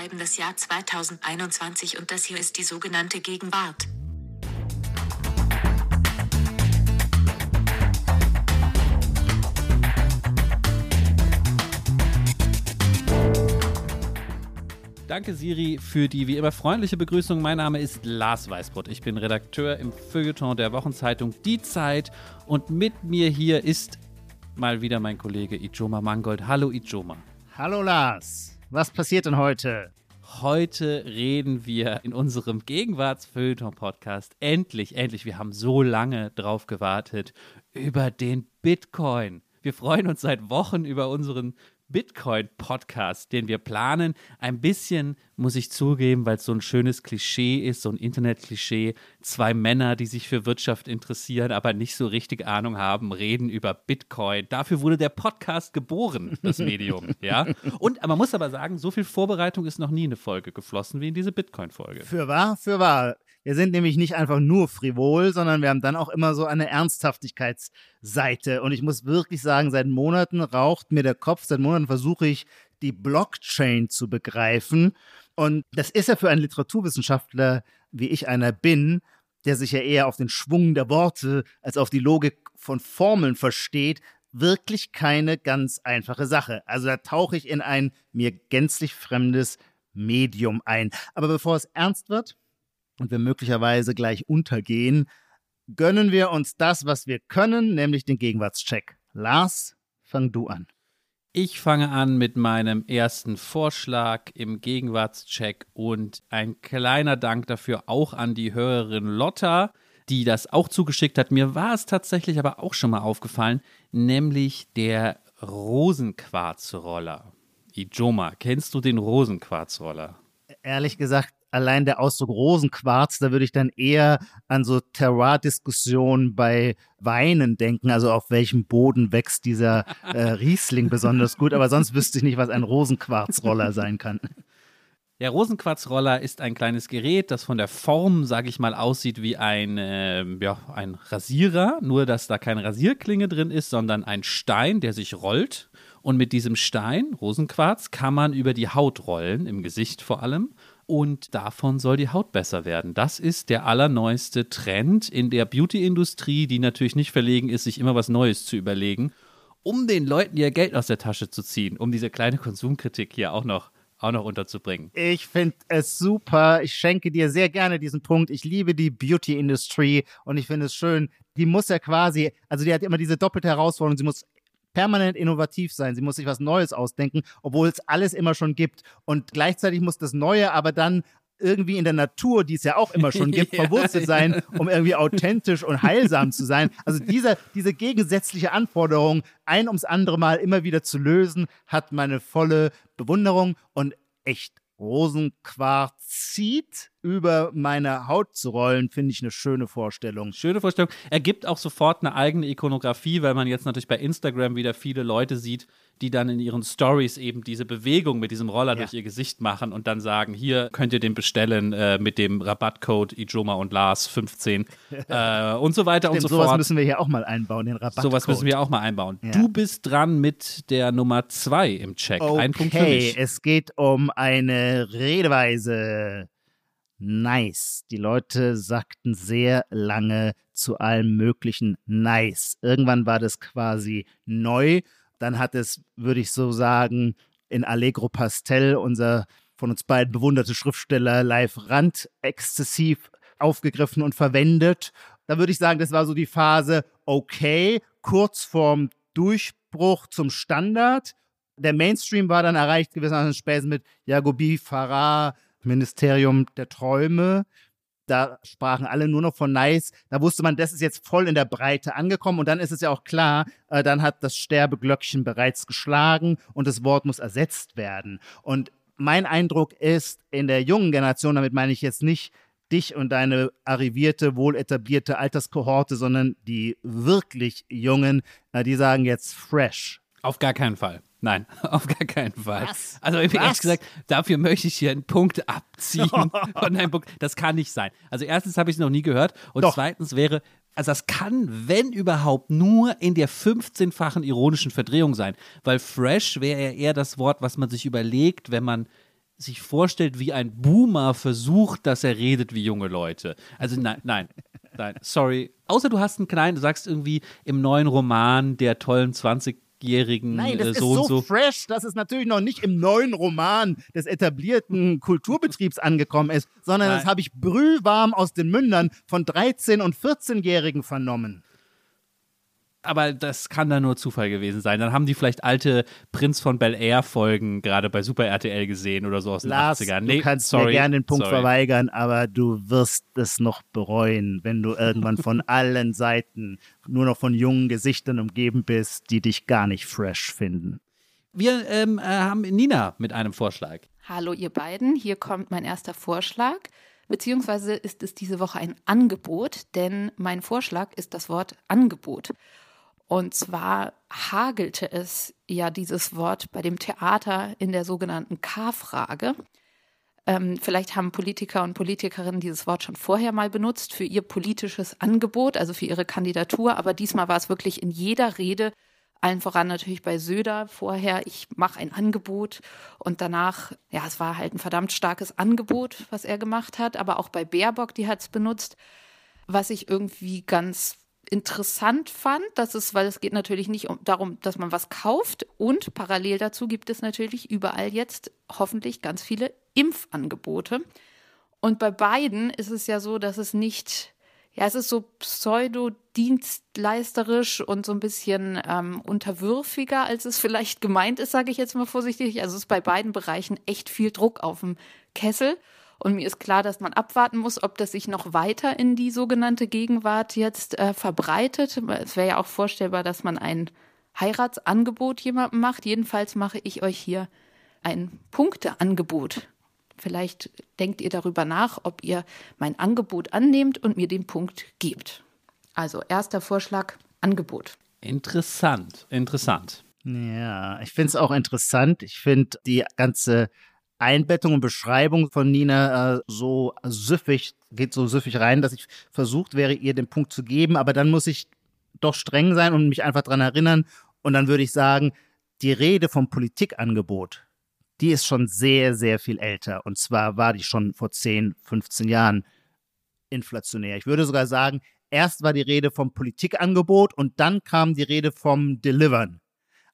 schreiben das Jahr 2021 und das hier ist die sogenannte Gegenwart. Danke, Siri, für die wie immer freundliche Begrüßung. Mein Name ist Lars Weißbrot. Ich bin Redakteur im Feuilleton der Wochenzeitung Die Zeit. Und mit mir hier ist mal wieder mein Kollege Ijoma Mangold. Hallo, Ijoma. Hallo, Lars. Was passiert denn heute? Heute reden wir in unserem Gegenwartsfeuilleton-Podcast endlich, endlich, wir haben so lange drauf gewartet, über den Bitcoin. Wir freuen uns seit Wochen über unseren Bitcoin-Podcast, den wir planen. Ein bisschen, muss ich zugeben, weil es so ein schönes Klischee ist, so ein Internet-Klischee. Zwei Männer, die sich für Wirtschaft interessieren, aber nicht so richtig Ahnung haben, reden über Bitcoin. Dafür wurde der Podcast geboren, das Medium. ja. Und man muss aber sagen, so viel Vorbereitung ist noch nie eine Folge geflossen wie in diese Bitcoin-Folge. Für wahr, für wahr. Wir sind nämlich nicht einfach nur frivol, sondern wir haben dann auch immer so eine Ernsthaftigkeitsseite. Und ich muss wirklich sagen, seit Monaten raucht mir der Kopf, seit Monaten versuche ich, die Blockchain zu begreifen. Und das ist ja für einen Literaturwissenschaftler, wie ich einer bin, der sich ja eher auf den Schwung der Worte als auf die Logik von Formeln versteht, wirklich keine ganz einfache Sache. Also da tauche ich in ein mir gänzlich fremdes Medium ein. Aber bevor es ernst wird, und wir möglicherweise gleich untergehen, gönnen wir uns das, was wir können, nämlich den Gegenwartscheck. Lars, fang du an. Ich fange an mit meinem ersten Vorschlag im Gegenwartscheck und ein kleiner Dank dafür auch an die Hörerin Lotta, die das auch zugeschickt hat. Mir war es tatsächlich aber auch schon mal aufgefallen, nämlich der Rosenquarzroller. Ijoma, kennst du den Rosenquarzroller? Ehrlich gesagt allein der Ausdruck Rosenquarz, da würde ich dann eher an so Terroir-Diskussionen bei Weinen denken, also auf welchem Boden wächst dieser äh, Riesling besonders gut, aber sonst wüsste ich nicht, was ein Rosenquarzroller sein kann. Der Rosenquarzroller ist ein kleines Gerät, das von der Form, sage ich mal, aussieht wie ein, äh, ja, ein Rasierer, nur dass da keine Rasierklinge drin ist, sondern ein Stein, der sich rollt. Und mit diesem Stein, Rosenquarz, kann man über die Haut rollen, im Gesicht vor allem und davon soll die Haut besser werden. Das ist der allerneueste Trend in der Beauty-Industrie, die natürlich nicht verlegen ist, sich immer was Neues zu überlegen, um den Leuten ihr Geld aus der Tasche zu ziehen, um diese kleine Konsumkritik hier auch noch auch noch unterzubringen. Ich finde es super. Ich schenke dir sehr gerne diesen Punkt. Ich liebe die Beauty-Industrie und ich finde es schön. Die muss ja quasi, also die hat immer diese doppelte Herausforderung. Sie muss permanent innovativ sein. Sie muss sich was Neues ausdenken, obwohl es alles immer schon gibt. Und gleichzeitig muss das Neue aber dann irgendwie in der Natur, die es ja auch immer schon gibt, ja. verwurzelt sein, um irgendwie authentisch und heilsam zu sein. Also diese, diese gegensätzliche Anforderung, ein ums andere Mal immer wieder zu lösen, hat meine volle Bewunderung und echt Rosenquarzit über meine Haut zu rollen, finde ich eine schöne Vorstellung. Schöne Vorstellung. Ergibt auch sofort eine eigene Ikonografie, weil man jetzt natürlich bei Instagram wieder viele Leute sieht, die dann in ihren Stories eben diese Bewegung mit diesem Roller ja. durch ihr Gesicht machen und dann sagen, hier könnt ihr den bestellen äh, mit dem Rabattcode Ijoma und Lars 15 äh, und so weiter Stimmt, und so sowas fort. müssen wir hier auch mal einbauen, den Rabattcode. Sowas müssen wir auch mal einbauen. Ja. Du bist dran mit der Nummer 2 im Check. Okay, Ein Punkt für mich. es geht um eine Redeweise. Nice. Die Leute sagten sehr lange zu allem möglichen Nice. Irgendwann war das quasi neu dann hat es, würde ich so sagen, in Allegro Pastel, unser von uns beiden bewunderte Schriftsteller Live Rand, exzessiv aufgegriffen und verwendet. Da würde ich sagen, das war so die Phase, okay, kurz vorm Durchbruch zum Standard. Der Mainstream war dann erreicht gewissermaßen spätestens mit Jagobi Farah, Ministerium der Träume da sprachen alle nur noch von Nice. Da wusste man, das ist jetzt voll in der Breite angekommen. Und dann ist es ja auch klar, äh, dann hat das Sterbeglöckchen bereits geschlagen und das Wort muss ersetzt werden. Und mein Eindruck ist, in der jungen Generation, damit meine ich jetzt nicht dich und deine arrivierte, wohl etablierte Alterskohorte, sondern die wirklich Jungen, die sagen jetzt fresh. Auf gar keinen Fall. Nein, auf gar keinen Fall. Was? Also ich ehrlich gesagt, dafür möchte ich hier einen Punkt abziehen von einem Punkt. Das kann nicht sein. Also erstens habe ich es noch nie gehört und Doch. zweitens wäre, also das kann, wenn überhaupt, nur in der 15-fachen ironischen Verdrehung sein, weil fresh wäre ja eher das Wort, was man sich überlegt, wenn man sich vorstellt, wie ein Boomer versucht, dass er redet wie junge Leute. Also nein, nein, nein, sorry. Außer du hast einen kleinen, du sagst irgendwie im neuen Roman der tollen 20 jährigen Nein, das äh, ist so so, und so. fresh, dass es natürlich noch nicht im neuen Roman des etablierten Kulturbetriebs angekommen ist, sondern Nein. das habe ich brühwarm aus den Mündern von 13- und 14-Jährigen vernommen. Aber das kann dann nur Zufall gewesen sein. Dann haben die vielleicht alte Prinz von Bel Air Folgen gerade bei Super RTL gesehen oder so aus den Lars, 80ern. du kannst sorry, mir gerne den Punkt sorry. verweigern, aber du wirst es noch bereuen, wenn du irgendwann von allen Seiten nur noch von jungen Gesichtern umgeben bist, die dich gar nicht fresh finden. Wir ähm, äh, haben Nina mit einem Vorschlag. Hallo ihr beiden, hier kommt mein erster Vorschlag, beziehungsweise ist es diese Woche ein Angebot, denn mein Vorschlag ist das Wort Angebot. Und zwar hagelte es ja dieses Wort bei dem Theater in der sogenannten K-Frage. Ähm, vielleicht haben Politiker und Politikerinnen dieses Wort schon vorher mal benutzt für ihr politisches Angebot, also für ihre Kandidatur, aber diesmal war es wirklich in jeder Rede allen voran natürlich bei Söder vorher, ich mache ein Angebot. Und danach, ja, es war halt ein verdammt starkes Angebot, was er gemacht hat, aber auch bei Baerbock, die hat es benutzt, was ich irgendwie ganz interessant fand, dass es, weil es geht natürlich nicht um, darum, dass man was kauft und parallel dazu gibt es natürlich überall jetzt hoffentlich ganz viele Impfangebote. Und bei beiden ist es ja so, dass es nicht, ja, es ist so pseudo-dienstleisterisch und so ein bisschen ähm, unterwürfiger, als es vielleicht gemeint ist, sage ich jetzt mal vorsichtig. Also es ist bei beiden Bereichen echt viel Druck auf dem Kessel. Und mir ist klar, dass man abwarten muss, ob das sich noch weiter in die sogenannte Gegenwart jetzt äh, verbreitet. Es wäre ja auch vorstellbar, dass man ein Heiratsangebot jemandem macht. Jedenfalls mache ich euch hier ein Punkteangebot. Vielleicht denkt ihr darüber nach, ob ihr mein Angebot annehmt und mir den Punkt gebt. Also erster Vorschlag, Angebot. Interessant, interessant. Ja, ich finde es auch interessant. Ich finde die ganze Einbettung und Beschreibung von Nina äh, so süffig, geht so süffig rein, dass ich versucht wäre, ihr den Punkt zu geben, aber dann muss ich doch streng sein und mich einfach dran erinnern. Und dann würde ich sagen, die Rede vom Politikangebot, die ist schon sehr, sehr viel älter. Und zwar war die schon vor 10, 15 Jahren inflationär. Ich würde sogar sagen, erst war die Rede vom Politikangebot und dann kam die Rede vom Delivern.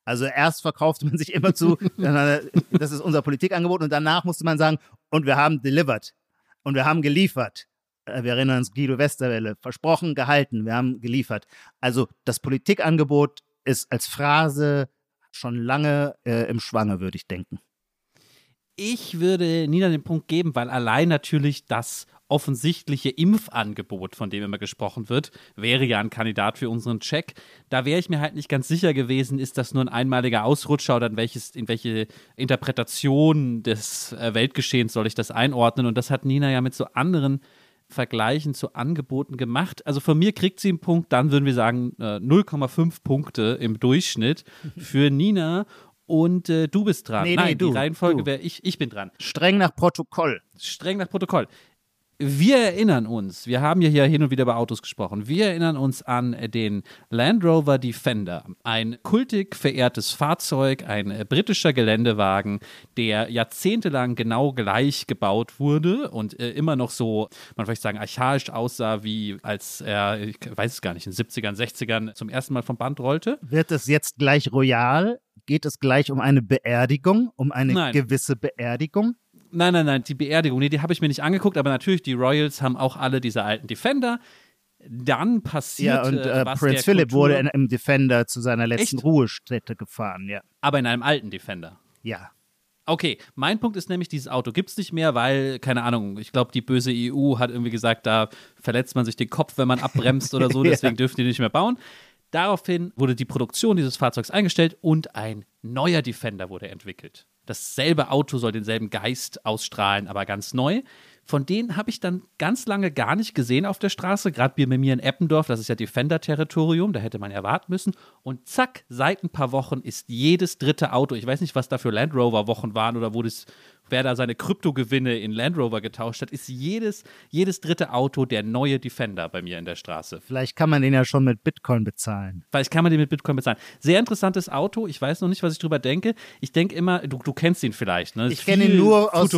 Also erst verkaufte man sich immer zu, das ist unser Politikangebot und danach musste man sagen, und wir haben delivered und wir haben geliefert. Äh, Wir erinnern uns Guido Westerwelle, versprochen, gehalten, wir haben geliefert. Also das Politikangebot ist als Phrase schon lange äh, im Schwange, würde ich denken. Ich würde Nina den Punkt geben, weil allein natürlich das offensichtliche Impfangebot, von dem immer gesprochen wird, wäre ja ein Kandidat für unseren Check. Da wäre ich mir halt nicht ganz sicher gewesen, ist das nur ein einmaliger Ausrutscher oder in, welches, in welche Interpretation des äh, Weltgeschehens soll ich das einordnen? Und das hat Nina ja mit so anderen Vergleichen zu Angeboten gemacht. Also von mir kriegt sie einen Punkt, dann würden wir sagen äh, 0,5 Punkte im Durchschnitt für Nina. Und äh, du bist dran. Nee, nee, Nein, du, die Reihenfolge wäre ich, ich bin dran. Streng nach Protokoll. Streng nach Protokoll. Wir erinnern uns, wir haben ja hier hin und wieder über Autos gesprochen, wir erinnern uns an den Land Rover Defender, ein kultig verehrtes Fahrzeug, ein äh, britischer Geländewagen, der jahrzehntelang genau gleich gebaut wurde und äh, immer noch so, man vielleicht sagen, archaisch aussah, wie als er, ich weiß es gar nicht, in den 70ern, 60ern zum ersten Mal vom Band rollte. Wird es jetzt gleich royal? Geht es gleich um eine Beerdigung? Um eine Nein. gewisse Beerdigung? Nein, nein, nein, die Beerdigung, nee, die habe ich mir nicht angeguckt, aber natürlich, die Royals haben auch alle diese alten Defender. Dann passiert Ja, und äh, was Prinz der Philipp Kultur- wurde in, im Defender zu seiner letzten Echt? Ruhestätte gefahren, ja. aber in einem alten Defender. Ja. Okay, mein Punkt ist nämlich, dieses Auto gibt es nicht mehr, weil, keine Ahnung, ich glaube, die böse EU hat irgendwie gesagt, da verletzt man sich den Kopf, wenn man abbremst oder so, Ja. deswegen dürfen die nicht mehr bauen. Daraufhin wurde die Produktion dieses Fahrzeugs eingestellt und ein neuer Defender wurde entwickelt. Dasselbe Auto soll denselben Geist ausstrahlen, aber ganz neu. Von denen habe ich dann ganz lange gar nicht gesehen auf der Straße, gerade bei mir in Eppendorf, das ist ja Defender-Territorium, da hätte man erwarten müssen. Und zack, seit ein paar Wochen ist jedes dritte Auto, ich weiß nicht, was da für Land Rover-Wochen waren oder wo das wer da seine Kryptogewinne in Land Rover getauscht hat, ist jedes, jedes dritte Auto der neue Defender bei mir in der Straße. Vielleicht kann man den ja schon mit Bitcoin bezahlen. Vielleicht kann man den mit Bitcoin bezahlen. Sehr interessantes Auto. Ich weiß noch nicht, was ich drüber denke. Ich denke immer, du, du kennst ihn vielleicht. Ne? Ich kenne ihn nur aus.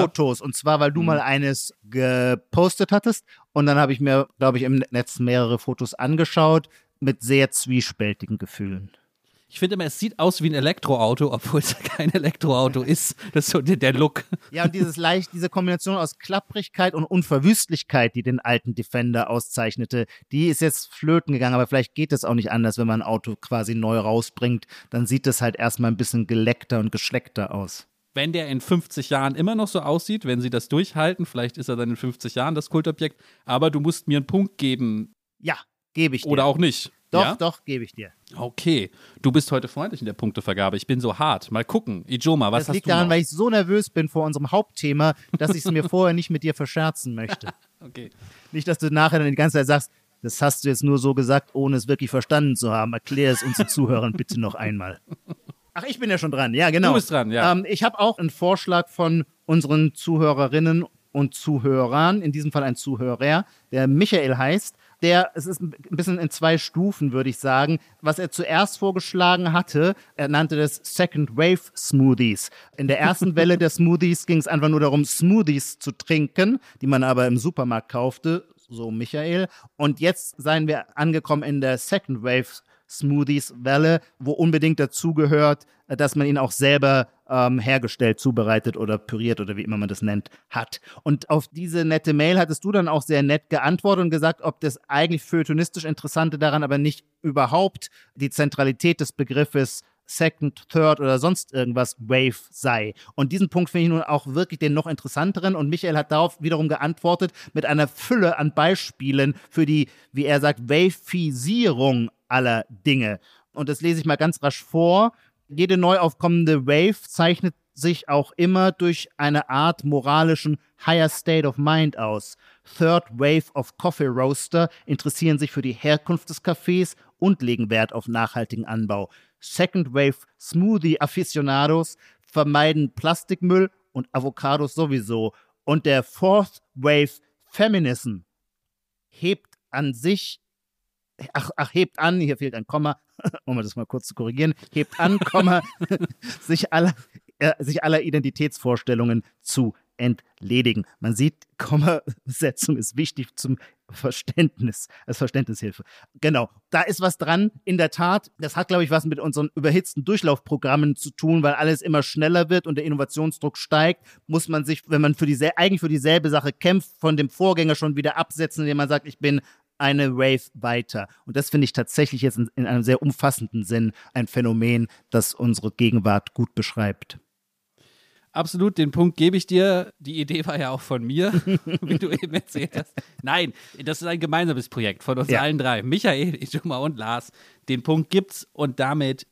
Fotos. Und zwar, weil du mal eines gepostet hattest. Und dann habe ich mir, glaube ich, im Netz mehrere Fotos angeschaut mit sehr zwiespältigen Gefühlen. Ich finde immer, es sieht aus wie ein Elektroauto, obwohl es kein Elektroauto ist. Das ist so der, der Look. Ja, und dieses leicht, diese Kombination aus Klapprigkeit und Unverwüstlichkeit, die den alten Defender auszeichnete, die ist jetzt flöten gegangen, aber vielleicht geht es auch nicht anders, wenn man ein Auto quasi neu rausbringt. Dann sieht es halt erstmal ein bisschen geleckter und geschleckter aus. Wenn der in 50 Jahren immer noch so aussieht, wenn sie das durchhalten, vielleicht ist er dann in 50 Jahren das Kultobjekt, aber du musst mir einen Punkt geben. Ja, gebe ich dir. Oder auch nicht. Doch, ja? doch, gebe ich dir. Okay, du bist heute freundlich in der Punktevergabe. Ich bin so hart. Mal gucken. Ijoma, was das hast liegt du daran, noch? weil ich so nervös bin vor unserem Hauptthema, dass ich es mir vorher nicht mit dir verscherzen möchte. okay. Nicht, dass du nachher dann die ganze Zeit sagst, das hast du jetzt nur so gesagt, ohne es wirklich verstanden zu haben. Erklär es unseren Zuhörern bitte noch einmal. Ach, ich bin ja schon dran. Ja, genau. Du bist dran, ja. Ähm, ich habe auch einen Vorschlag von unseren Zuhörerinnen und Zuhörern, in diesem Fall ein Zuhörer, der Michael heißt. Der, es ist ein bisschen in zwei Stufen, würde ich sagen. Was er zuerst vorgeschlagen hatte, er nannte das Second Wave Smoothies. In der ersten Welle der Smoothies ging es einfach nur darum, Smoothies zu trinken, die man aber im Supermarkt kaufte, so Michael. Und jetzt seien wir angekommen in der Second Wave Smoothies-Welle, wo unbedingt dazugehört, dass man ihn auch selber ähm, hergestellt, zubereitet oder püriert oder wie immer man das nennt, hat. Und auf diese nette Mail hattest du dann auch sehr nett geantwortet und gesagt, ob das eigentlich feuilletonistisch Interessante daran aber nicht überhaupt die Zentralität des Begriffes Second, Third oder sonst irgendwas Wave sei. Und diesen Punkt finde ich nun auch wirklich den noch interessanteren. Und Michael hat darauf wiederum geantwortet mit einer Fülle an Beispielen für die, wie er sagt, Wavefisierung aller Dinge. Und das lese ich mal ganz rasch vor. Jede neu aufkommende Wave zeichnet sich auch immer durch eine Art moralischen Higher State of Mind aus. Third Wave of Coffee Roaster interessieren sich für die Herkunft des Kaffees und legen Wert auf nachhaltigen Anbau. Second Wave Smoothie Aficionados vermeiden Plastikmüll und Avocados sowieso. Und der Fourth Wave Feminism hebt an sich, ach, ach, hebt an, hier fehlt ein Komma, um das mal kurz zu korrigieren, hebt an, Komma, sich aller, äh, sich aller Identitätsvorstellungen zu entledigen. Man sieht, Kommasetzung ist wichtig zum Verständnis, als Verständnishilfe. Genau, da ist was dran. In der Tat, das hat, glaube ich, was mit unseren überhitzten Durchlaufprogrammen zu tun, weil alles immer schneller wird und der Innovationsdruck steigt, muss man sich, wenn man für diese, eigentlich für dieselbe Sache kämpft, von dem Vorgänger schon wieder absetzen, indem man sagt, ich bin eine Wave weiter. Und das finde ich tatsächlich jetzt in, in einem sehr umfassenden Sinn ein Phänomen, das unsere Gegenwart gut beschreibt. Absolut, den Punkt gebe ich dir. Die Idee war ja auch von mir, wie du eben erzählt hast. Nein, das ist ein gemeinsames Projekt von uns Ja. allen drei. Michael, Ijoma und Lars. Den Punkt gibt's und damit,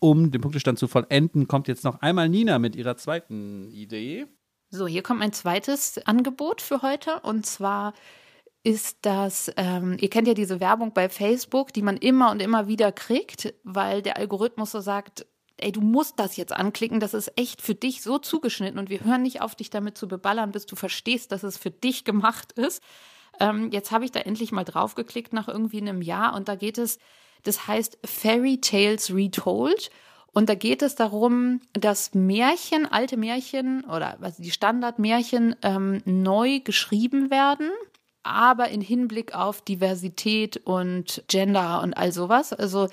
um den Punktestand zu vollenden, kommt jetzt noch einmal Nina mit ihrer zweiten Idee. So, hier kommt mein zweites Angebot für heute. Und zwar ist das, ähm, ihr kennt ja diese Werbung bei Facebook, die man immer und immer wieder kriegt, weil der Algorithmus so sagt, ey, du musst das jetzt anklicken, das ist echt für dich so zugeschnitten und wir hören nicht auf, dich damit zu beballern, bis du verstehst, dass es für dich gemacht ist. Ähm, jetzt habe ich da endlich mal drauf geklickt nach irgendwie einem Jahr und da geht es, das heißt Fairy Tales Retold. Und da geht es darum, dass Märchen, alte Märchen oder also die Standardmärchen ähm, neu geschrieben werden, aber in Hinblick auf Diversität und Gender und all sowas. Also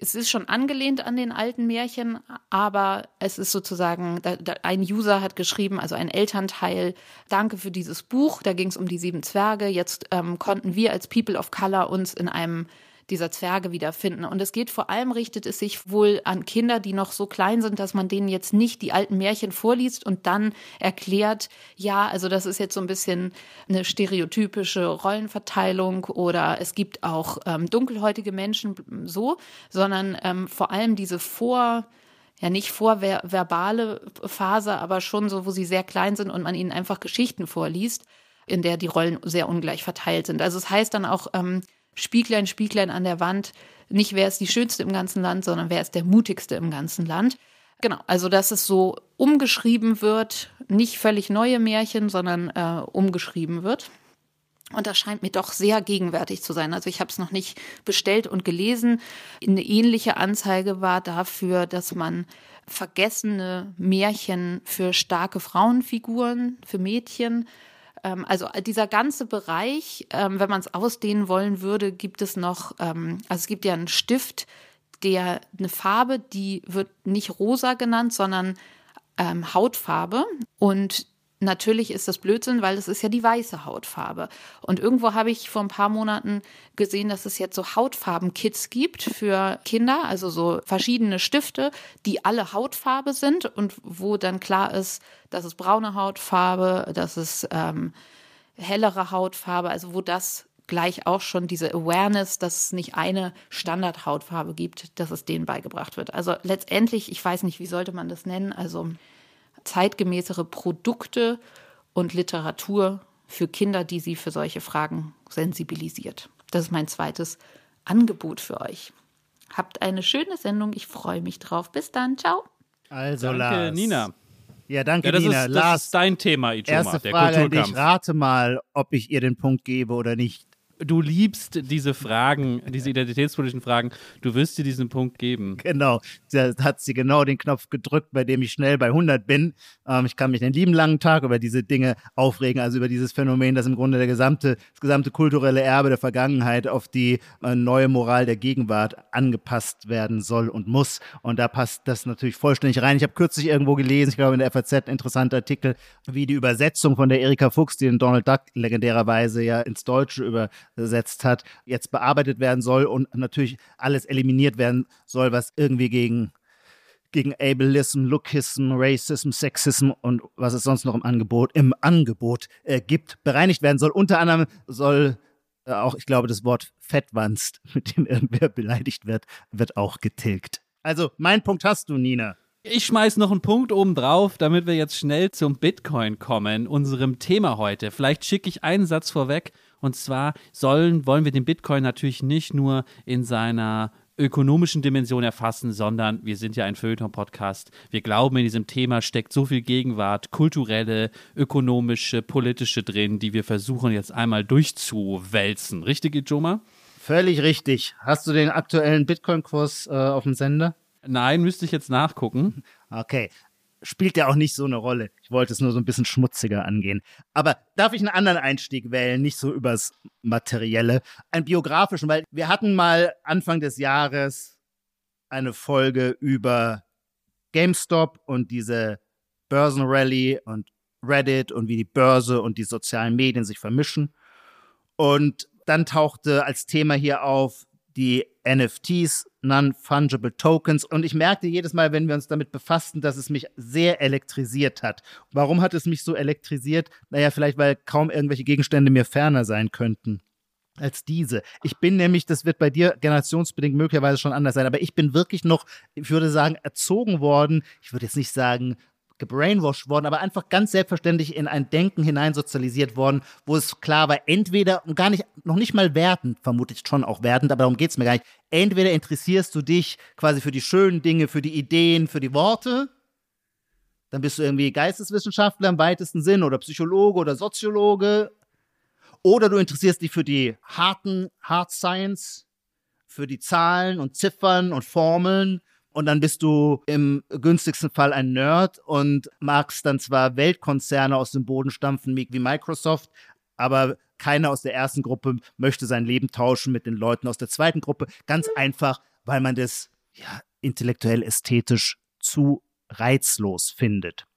es ist schon angelehnt an den alten Märchen, aber es ist sozusagen, da, da, ein User hat geschrieben, also ein Elternteil, danke für dieses Buch, da ging es um die sieben Zwerge, jetzt ähm, konnten wir als People of Color uns in einem dieser Zwerge wiederfinden. Und es geht vor allem, richtet es sich wohl an Kinder, die noch so klein sind, dass man denen jetzt nicht die alten Märchen vorliest und dann erklärt, ja, also das ist jetzt so ein bisschen eine stereotypische Rollenverteilung oder es gibt auch ähm, dunkelhäutige Menschen so, sondern ähm, vor allem diese Vor- ja nicht vorverbale Phase, aber schon so, wo sie sehr klein sind und man ihnen einfach Geschichten vorliest, in der die Rollen sehr ungleich verteilt sind. Also es heißt dann auch ähm, Spieglein, Spieglein an der Wand, nicht wer ist die Schönste im ganzen Land, sondern wer ist der Mutigste im ganzen Land. Genau, also dass es so umgeschrieben wird, nicht völlig neue Märchen, sondern äh, umgeschrieben wird. Und das scheint mir doch sehr gegenwärtig zu sein. Also ich habe es noch nicht bestellt und gelesen. Eine ähnliche Anzeige war dafür, dass man vergessene Märchen für starke Frauenfiguren, für Mädchen, also dieser ganze Bereich, ähm, wenn man es ausdehnen wollen würde, gibt es noch, ähm, also es gibt ja einen Stift, der eine Farbe, die wird nicht rosa genannt, sondern ähm, Hautfarbe. Und natürlich ist das Blödsinn, weil das ist ja die weiße Hautfarbe. Und irgendwo habe ich vor ein paar Monaten gesehen, dass es jetzt so Hautfarben-Kits gibt für Kinder, also so verschiedene Stifte, die alle Hautfarbe sind und wo dann klar ist, das ist braune Hautfarbe, das ist ähm, hellere Hautfarbe, also wo das gleich auch schon diese Awareness, dass es nicht eine Standardhautfarbe gibt, dass es denen beigebracht wird. Also letztendlich, ich weiß nicht, wie sollte man das nennen, also zeitgemäßere Produkte und Literatur für Kinder, die sie für solche Fragen sensibilisiert. Das ist mein zweites Angebot für euch. Habt eine schöne Sendung. Ich freue mich drauf. Bis dann. Ciao. Also, Danke, Lars. Nina. Ja, danke, Ja, das, Nina. ist, das Lars, ist dein Thema, Ijoma, erste der Frage an dich. Kulturkampf. Rate mal, ob ich ihr den Punkt gebe oder nicht. Du liebst diese Fragen, diese identitätspolitischen Fragen. Du wirst dir diesen Punkt geben. Genau, da hat sie genau den Knopf gedrückt, bei dem ich schnell bei 100 bin. Ähm, ich kann mich den lieben langen Tag über diese Dinge aufregen, also über dieses Phänomen, dass im Grunde der gesamte, das gesamte kulturelle Erbe der Vergangenheit auf die äh, neue Moral der Gegenwart angepasst werden soll und muss. Und da passt das natürlich vollständig rein. Ich habe kürzlich irgendwo gelesen, ich glaube in der FAZ, interessanter Artikel, wie die Übersetzung von der Erika Fuchs, die den Donald Duck legendärerweise ja ins Deutsche übersetzt hat, jetzt bearbeitet werden soll und natürlich alles eliminiert werden soll, was irgendwie gegen gegen Ableism, Lookism, Racism, Sexism und was es sonst noch im Angebot, im Angebot äh, gibt, bereinigt werden soll. Unter anderem soll äh, auch, ich glaube, das Wort Fettwanst, mit dem irgendwer beleidigt wird, wird auch getilgt. Also, mein Punkt hast du, Nina. Ich schmeiß noch einen Punkt oben drauf, damit wir jetzt schnell zum Bitcoin kommen, unserem Thema heute. Vielleicht schicke ich einen Satz vorweg. Und zwar sollen, wollen wir den Bitcoin natürlich nicht nur in seiner ökonomischen Dimension erfassen, sondern wir sind ja ein Feuilleton-Podcast. Wir glauben, in diesem Thema steckt so viel Gegenwart, kulturelle, ökonomische, politische drin, die wir versuchen jetzt einmal durchzuwälzen. Richtig, Ijoma? Völlig richtig. Hast du den aktuellen Bitcoin-Kurs äh, auf dem Sender? Nein, müsste ich jetzt nachgucken. Okay. Spielt ja auch nicht so eine Rolle. Ich wollte es nur so ein bisschen schmutziger angehen. Aber darf ich einen anderen Einstieg wählen, nicht so übers Materielle, einen biografischen, weil wir hatten mal Anfang des Jahres eine Folge über GameStop und diese Börsenrally und Reddit und wie die Börse und die sozialen Medien sich vermischen. Und dann tauchte als Thema hier auf die NFTs, Non-Fungible Tokens. Und ich merkte jedes Mal, wenn wir uns damit befassten, dass es mich sehr elektrisiert hat. Warum hat es mich so elektrisiert? Naja, vielleicht, weil kaum irgendwelche Gegenstände mir ferner sein könnten als diese. Ich bin nämlich, das wird bei dir generationsbedingt möglicherweise schon anders sein, aber ich bin wirklich noch, ich würde sagen, erzogen worden. Ich würde jetzt nicht sagen, gebrainwashed worden, aber einfach ganz selbstverständlich in ein Denken hineinsozialisiert worden, wo es klar war, entweder, und gar nicht, noch nicht mal wertend, vermutlich schon auch wertend, aber darum geht es mir gar nicht, entweder interessierst du dich quasi für die schönen Dinge, für die Ideen, für die Worte, dann bist du irgendwie Geisteswissenschaftler im weitesten Sinn oder Psychologe oder Soziologe, oder du interessierst dich für die harten Hard Science, für die Zahlen und Ziffern und Formeln und dann bist du im günstigsten Fall ein Nerd und magst dann zwar Weltkonzerne aus dem Boden stampfen wie Microsoft, aber keiner aus der ersten Gruppe möchte sein Leben tauschen mit den Leuten aus der zweiten Gruppe. Ganz einfach, weil man das ja, intellektuell ästhetisch zu reizlos findet.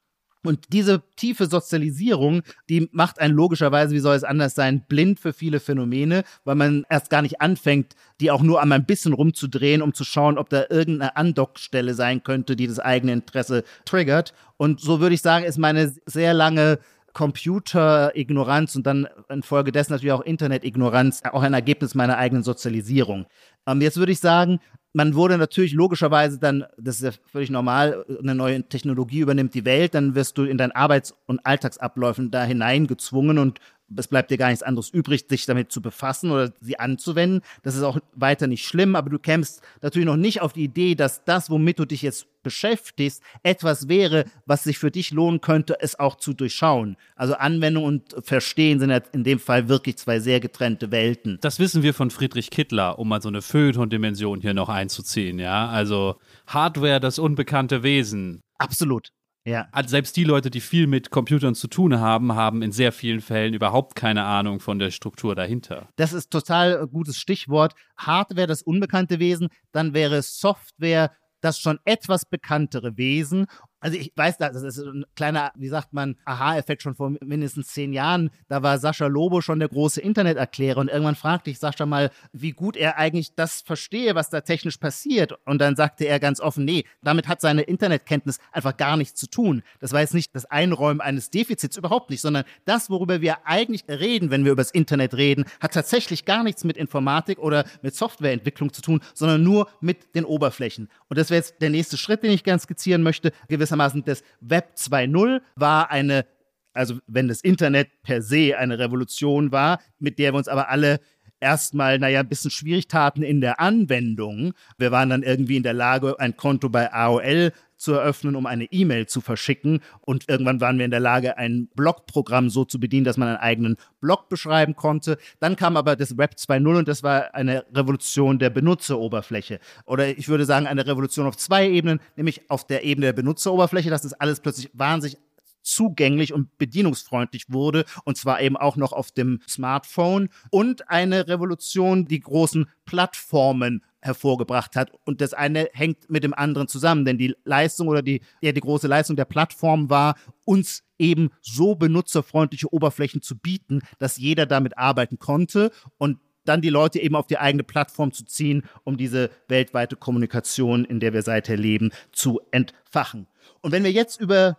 Und diese tiefe Sozialisierung, die macht einen logischerweise, wie soll es anders sein, blind für viele Phänomene, weil man erst gar nicht anfängt, die auch nur einmal ein bisschen rumzudrehen, um zu schauen, ob da irgendeine Andockstelle sein könnte, die das eigene Interesse triggert. Und so würde ich sagen, ist meine sehr lange Computerignoranz und dann infolgedessen natürlich auch Internetignoranz auch ein Ergebnis meiner eigenen Sozialisierung. Ähm, jetzt würde ich sagen, man wurde natürlich logischerweise dann, das ist ja völlig normal, eine neue Technologie übernimmt die Welt, dann wirst du in deinen Arbeits- und Alltagsabläufen da hineingezwungen und es bleibt dir gar nichts anderes übrig, sich damit zu befassen oder sie anzuwenden. Das ist auch weiter nicht schlimm, aber du kämpfst natürlich noch nicht auf die Idee, dass das, womit du dich jetzt beschäftigst, etwas wäre, was sich für dich lohnen könnte, es auch zu durchschauen. Also Anwendung und Verstehen sind ja in dem Fall wirklich zwei sehr getrennte Welten. Das wissen wir von Friedrich Kittler, um mal so eine Feuilleton-Dimension hier noch einzuziehen, ja. Also Hardware, das unbekannte Wesen. Absolut. Ja. Also selbst die Leute, die viel mit Computern zu tun haben, haben in sehr vielen Fällen überhaupt keine Ahnung von der Struktur dahinter. Das ist total gutes Stichwort. Hardware, das unbekannte Wesen, dann wäre Software das schon etwas bekanntere Wesen also ich weiß, das ist ein kleiner, wie sagt man, Aha-Effekt schon vor mindestens zehn Jahren. Da war Sascha Lobo schon der große Interneterklärer und irgendwann fragte ich Sascha mal, wie gut er eigentlich das verstehe, was da technisch passiert. Und dann sagte er ganz offen, nee, damit hat seine Internetkenntnis einfach gar nichts zu tun. Das war jetzt nicht das Einräumen eines Defizits, überhaupt nicht, sondern das, worüber wir eigentlich reden, wenn wir über das Internet reden, hat tatsächlich gar nichts mit Informatik oder mit Softwareentwicklung zu tun, sondern nur mit den Oberflächen. Und das wäre jetzt der nächste Schritt, den ich ganz skizzieren möchte. Gewiss gewissermaßen das Web 2.0 war eine, also wenn das Internet per se eine Revolution war, mit der wir uns aber alle erstmal, naja, ein bisschen schwierig taten in der Anwendung. Wir waren dann irgendwie in der Lage, ein Konto bei AOL zu eröffnen, um eine E-Mail zu verschicken. Und irgendwann waren wir in der Lage, ein Blogprogramm so zu bedienen, dass man einen eigenen Blog beschreiben konnte. Dann kam aber das Web 2.0 und das war eine Revolution der Benutzeroberfläche. Oder ich würde sagen, eine Revolution auf zwei Ebenen, nämlich auf der Ebene der Benutzeroberfläche, dass das alles plötzlich wahnsinnig zugänglich und bedienungsfreundlich wurde und zwar eben auch noch auf dem Smartphone und eine Revolution, die großen Plattformen hervorgebracht hat. Und das eine hängt mit dem anderen zusammen, denn die Leistung oder die, ja, die große Leistung der Plattform war, uns eben so benutzerfreundliche Oberflächen zu bieten, dass jeder damit arbeiten konnte und dann die Leute eben auf die eigene Plattform zu ziehen, um diese weltweite Kommunikation, in der wir seither leben, zu entfachen. Und wenn wir jetzt über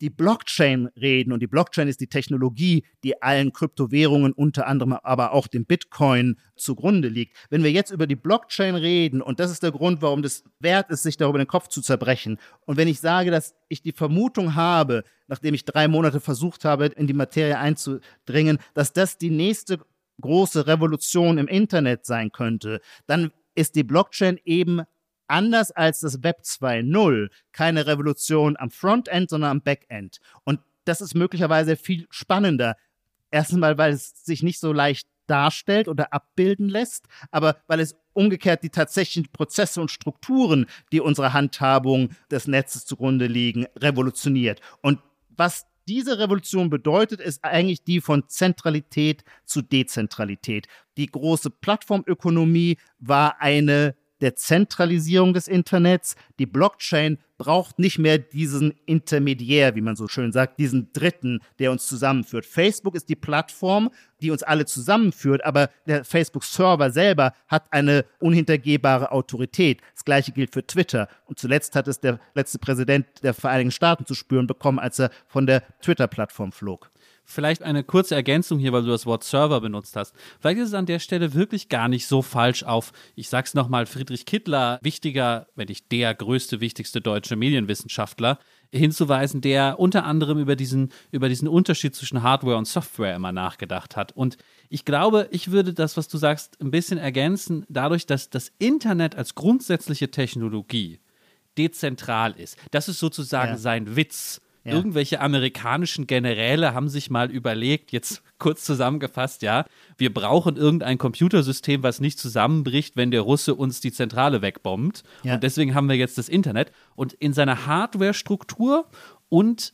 die Blockchain reden und die Blockchain ist die Technologie, die allen Kryptowährungen, unter anderem aber auch dem Bitcoin zugrunde liegt. Wenn wir jetzt über die Blockchain reden und das ist der Grund, warum das wert ist, sich darüber den Kopf zu zerbrechen und wenn ich sage, dass ich die Vermutung habe, nachdem ich drei Monate versucht habe, in die Materie einzudringen, dass das die nächste große Revolution im Internet sein könnte, dann ist die Blockchain eben anders als das Web 2.0 keine Revolution am Frontend, sondern am Backend. Und das ist möglicherweise viel spannender. Erstens mal, weil es sich nicht so leicht darstellt oder abbilden lässt, aber weil es umgekehrt die tatsächlichen Prozesse und Strukturen, die unserer Handhabung des Netzes zugrunde liegen, revolutioniert. Und was diese Revolution bedeutet, ist eigentlich die von Zentralität zu Dezentralität. Die große Plattformökonomie war eine der Zentralisierung des Internets. Die Blockchain braucht nicht mehr diesen Intermediär, wie man so schön sagt, diesen Dritten, der uns zusammenführt. Facebook ist die Plattform, die uns alle zusammenführt, aber der Facebook-Server selber hat eine unhintergehbare Autorität. Gleiche gilt für Twitter. Und zuletzt hat es der letzte Präsident der Vereinigten Staaten zu spüren bekommen, als er von der Twitter-Plattform flog. Vielleicht eine kurze Ergänzung hier, weil du das Wort Server benutzt hast. Vielleicht ist es an der Stelle wirklich gar nicht so falsch auf, ich sag's nochmal, Friedrich Kittler, wichtiger, wenn nicht der größte, wichtigste deutsche Medienwissenschaftler, hinzuweisen, der unter anderem über diesen, über diesen Unterschied zwischen Hardware und Software immer nachgedacht hat. Und ich glaube, ich würde das, was du sagst, ein bisschen ergänzen, dadurch, dass das Internet als grundsätzliche Technologie dezentral ist. Das ist sozusagen ja. sein Witz ja. Irgendwelche amerikanischen Generäle haben sich mal überlegt, jetzt kurz zusammengefasst, ja, wir brauchen irgendein Computersystem, was nicht zusammenbricht, wenn der Russe uns die Zentrale wegbombt. Ja. Und deswegen haben wir jetzt das Internet. Und in seiner Hardware-Struktur und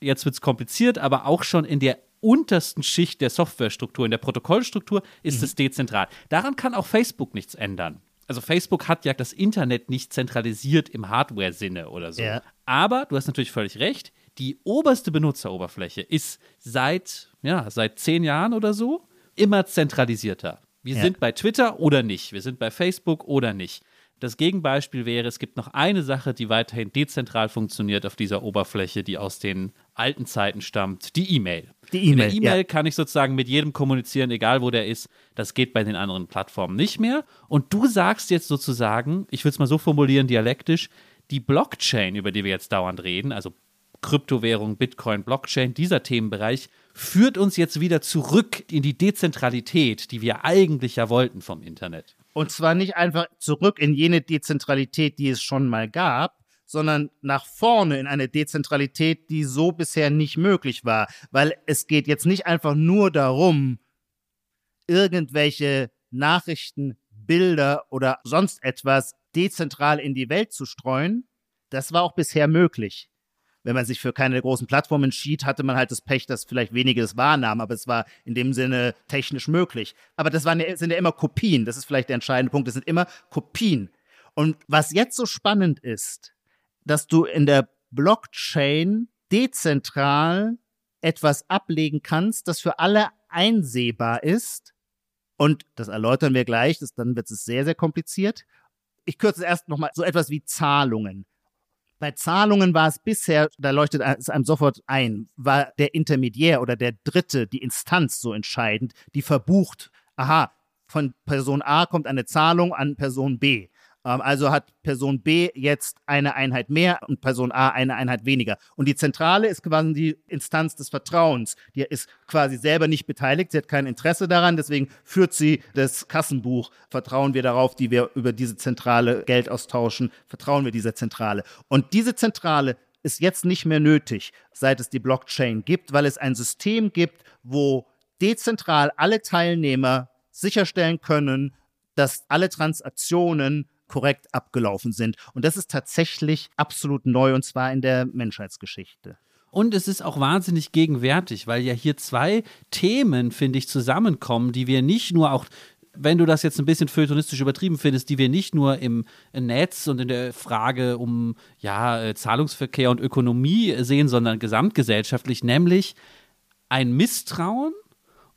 jetzt wird es kompliziert, aber auch schon in der untersten Schicht der Softwarestruktur, in der Protokollstruktur ist mhm. es dezentral. Daran kann auch Facebook nichts ändern also Facebook hat ja das Internet nicht zentralisiert im Hardware-Sinne oder so. Ja. Aber du hast natürlich völlig recht, die oberste Benutzeroberfläche ist seit, ja, seit zehn Jahren oder so immer zentralisierter. Wir ja. sind bei Twitter oder nicht. Wir sind bei Facebook oder nicht. Das Gegenbeispiel wäre, es gibt noch eine Sache, die weiterhin dezentral funktioniert auf dieser Oberfläche, die aus den alten Zeiten stammt, die E-Mail. Die E-Mail. In der E-Mail ja. kann ich sozusagen mit jedem kommunizieren, egal wo der ist. Das geht bei den anderen Plattformen nicht mehr. Und du sagst jetzt sozusagen, ich will es mal so formulieren, dialektisch, die Blockchain, über die wir jetzt dauernd reden, also Kryptowährung, Bitcoin, Blockchain, dieser Themenbereich führt uns jetzt wieder zurück in die Dezentralität, die wir eigentlich ja wollten vom Internet. Und zwar nicht einfach zurück in jene Dezentralität, die es schon mal gab, sondern nach vorne in eine Dezentralität, die so bisher nicht möglich war. Weil es geht jetzt nicht einfach nur darum, irgendwelche Nachrichten, Bilder oder sonst etwas dezentral in die Welt zu streuen. Das war auch bisher möglich. Wenn man sich für keine großen Plattformen entschied, hatte man halt das Pech, dass vielleicht wenige es wahrnahmen, aber es war in dem Sinne technisch möglich. Aber das waren, sind ja immer Kopien. Das ist vielleicht der entscheidende Punkt. Das sind immer Kopien. Und was jetzt so spannend ist, dass du in der Blockchain dezentral etwas ablegen kannst, das für alle einsehbar ist. Und das erläutern wir gleich, das, dann wird es sehr, sehr kompliziert. Ich kürze erst nochmal so etwas wie Zahlungen. Bei Zahlungen war es bisher, da leuchtet es einem sofort ein, war der Intermediär oder der Dritte, die Instanz so entscheidend, die verbucht, aha, von Person A kommt eine Zahlung an Person B. Ähm, also hat Person B jetzt eine Einheit mehr und Person A eine Einheit weniger. Und die Zentrale ist quasi die Instanz des Vertrauens. Die ist quasi selber nicht beteiligt, sie hat kein Interesse daran, deswegen führt sie das Kassenbuch. Vertrauen wir darauf, die wir über diese Zentrale Geld austauschen, vertrauen wir dieser Zentrale. Und diese Zentrale ist jetzt nicht mehr nötig, seit es die Blockchain gibt, weil es ein System gibt, wo dezentral alle Teilnehmer sicherstellen können, dass alle Transaktionen korrekt abgelaufen sind. Und das ist tatsächlich absolut neu und zwar in der Menschheitsgeschichte. Und es ist auch wahnsinnig gegenwärtig, weil ja hier zwei Themen, finde ich, zusammenkommen, die wir nicht nur auch wenn du das jetzt ein bisschen feuilletonistisch übertrieben findest, die wir nicht nur im Netz und in der Frage um ja, äh, Zahlungsverkehr und Ökonomie sehen, sondern gesamtgesellschaftlich, nämlich ein Misstrauen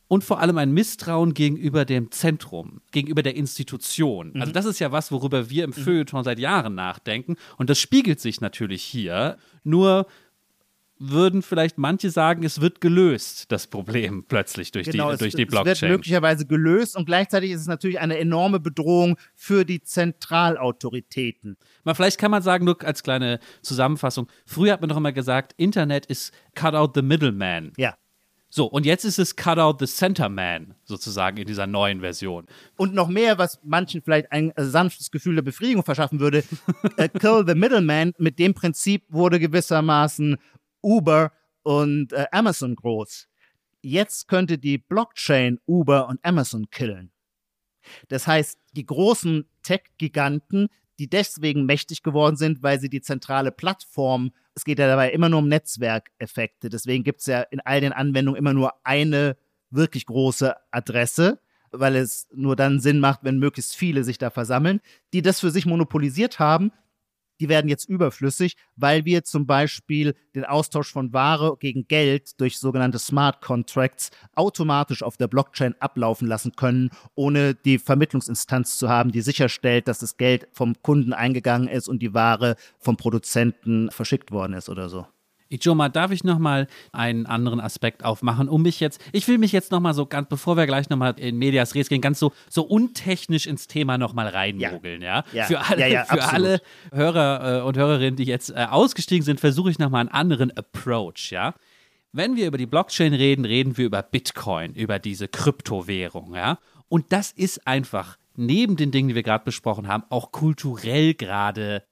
und vor allem ein Misstrauen gegenüber dem Zentrum, gegenüber der Institution. Mhm. Also das ist ja was, worüber wir im mhm. Feuilleton seit Jahren nachdenken und das spiegelt sich natürlich hier. Nur würden vielleicht manche sagen, es wird gelöst, das Problem plötzlich durch, genau, die, durch die Blockchain. Es wird möglicherweise gelöst und gleichzeitig ist es natürlich eine enorme Bedrohung für die Zentralautoritäten. Mal vielleicht kann man sagen, nur als kleine Zusammenfassung, früher hat man doch immer gesagt, Internet ist cut out the middleman. Ja. So, und jetzt ist es Cut Out the Center Man, sozusagen in dieser neuen Version. Und noch mehr, was manchen vielleicht ein äh, sanftes Gefühl der Befriedigung verschaffen würde, äh, Kill the Middleman, mit dem Prinzip wurde gewissermaßen Uber und äh, Amazon groß. Jetzt könnte die Blockchain Uber und Amazon killen. Das heißt, die großen Tech-Giganten, die deswegen mächtig geworden sind, weil sie die zentrale Plattform es geht ja dabei immer nur um Netzwerkeffekte. Deswegen gibt es ja in all den Anwendungen immer nur eine wirklich große Adresse, weil es nur dann Sinn macht, wenn möglichst viele sich da versammeln, die das für sich monopolisiert haben, die werden jetzt überflüssig, weil wir zum Beispiel den Austausch von Ware gegen Geld durch sogenannte Smart Contracts automatisch auf der Blockchain ablaufen lassen können, ohne die Vermittlungsinstanz zu haben, die sicherstellt, dass das Geld vom Kunden eingegangen ist und die Ware vom Produzenten verschickt worden ist oder so. Ijoma, darf ich noch mal einen anderen Aspekt aufmachen, um mich jetzt, ich will mich jetzt noch mal so ganz, bevor wir gleich noch mal in Medias Res gehen, ganz so, so untechnisch ins Thema noch mal reinmogeln, ja? ja? Für alle, ja, für alle Hörer äh, und Hörerinnen, die jetzt äh, ausgestiegen sind, versuche ich noch mal einen anderen Approach, ja? Wenn wir über die Blockchain reden, reden wir über Bitcoin, über diese Kryptowährung, ja? Und das ist einfach neben den Dingen, die wir gerade besprochen haben, auch kulturell gerade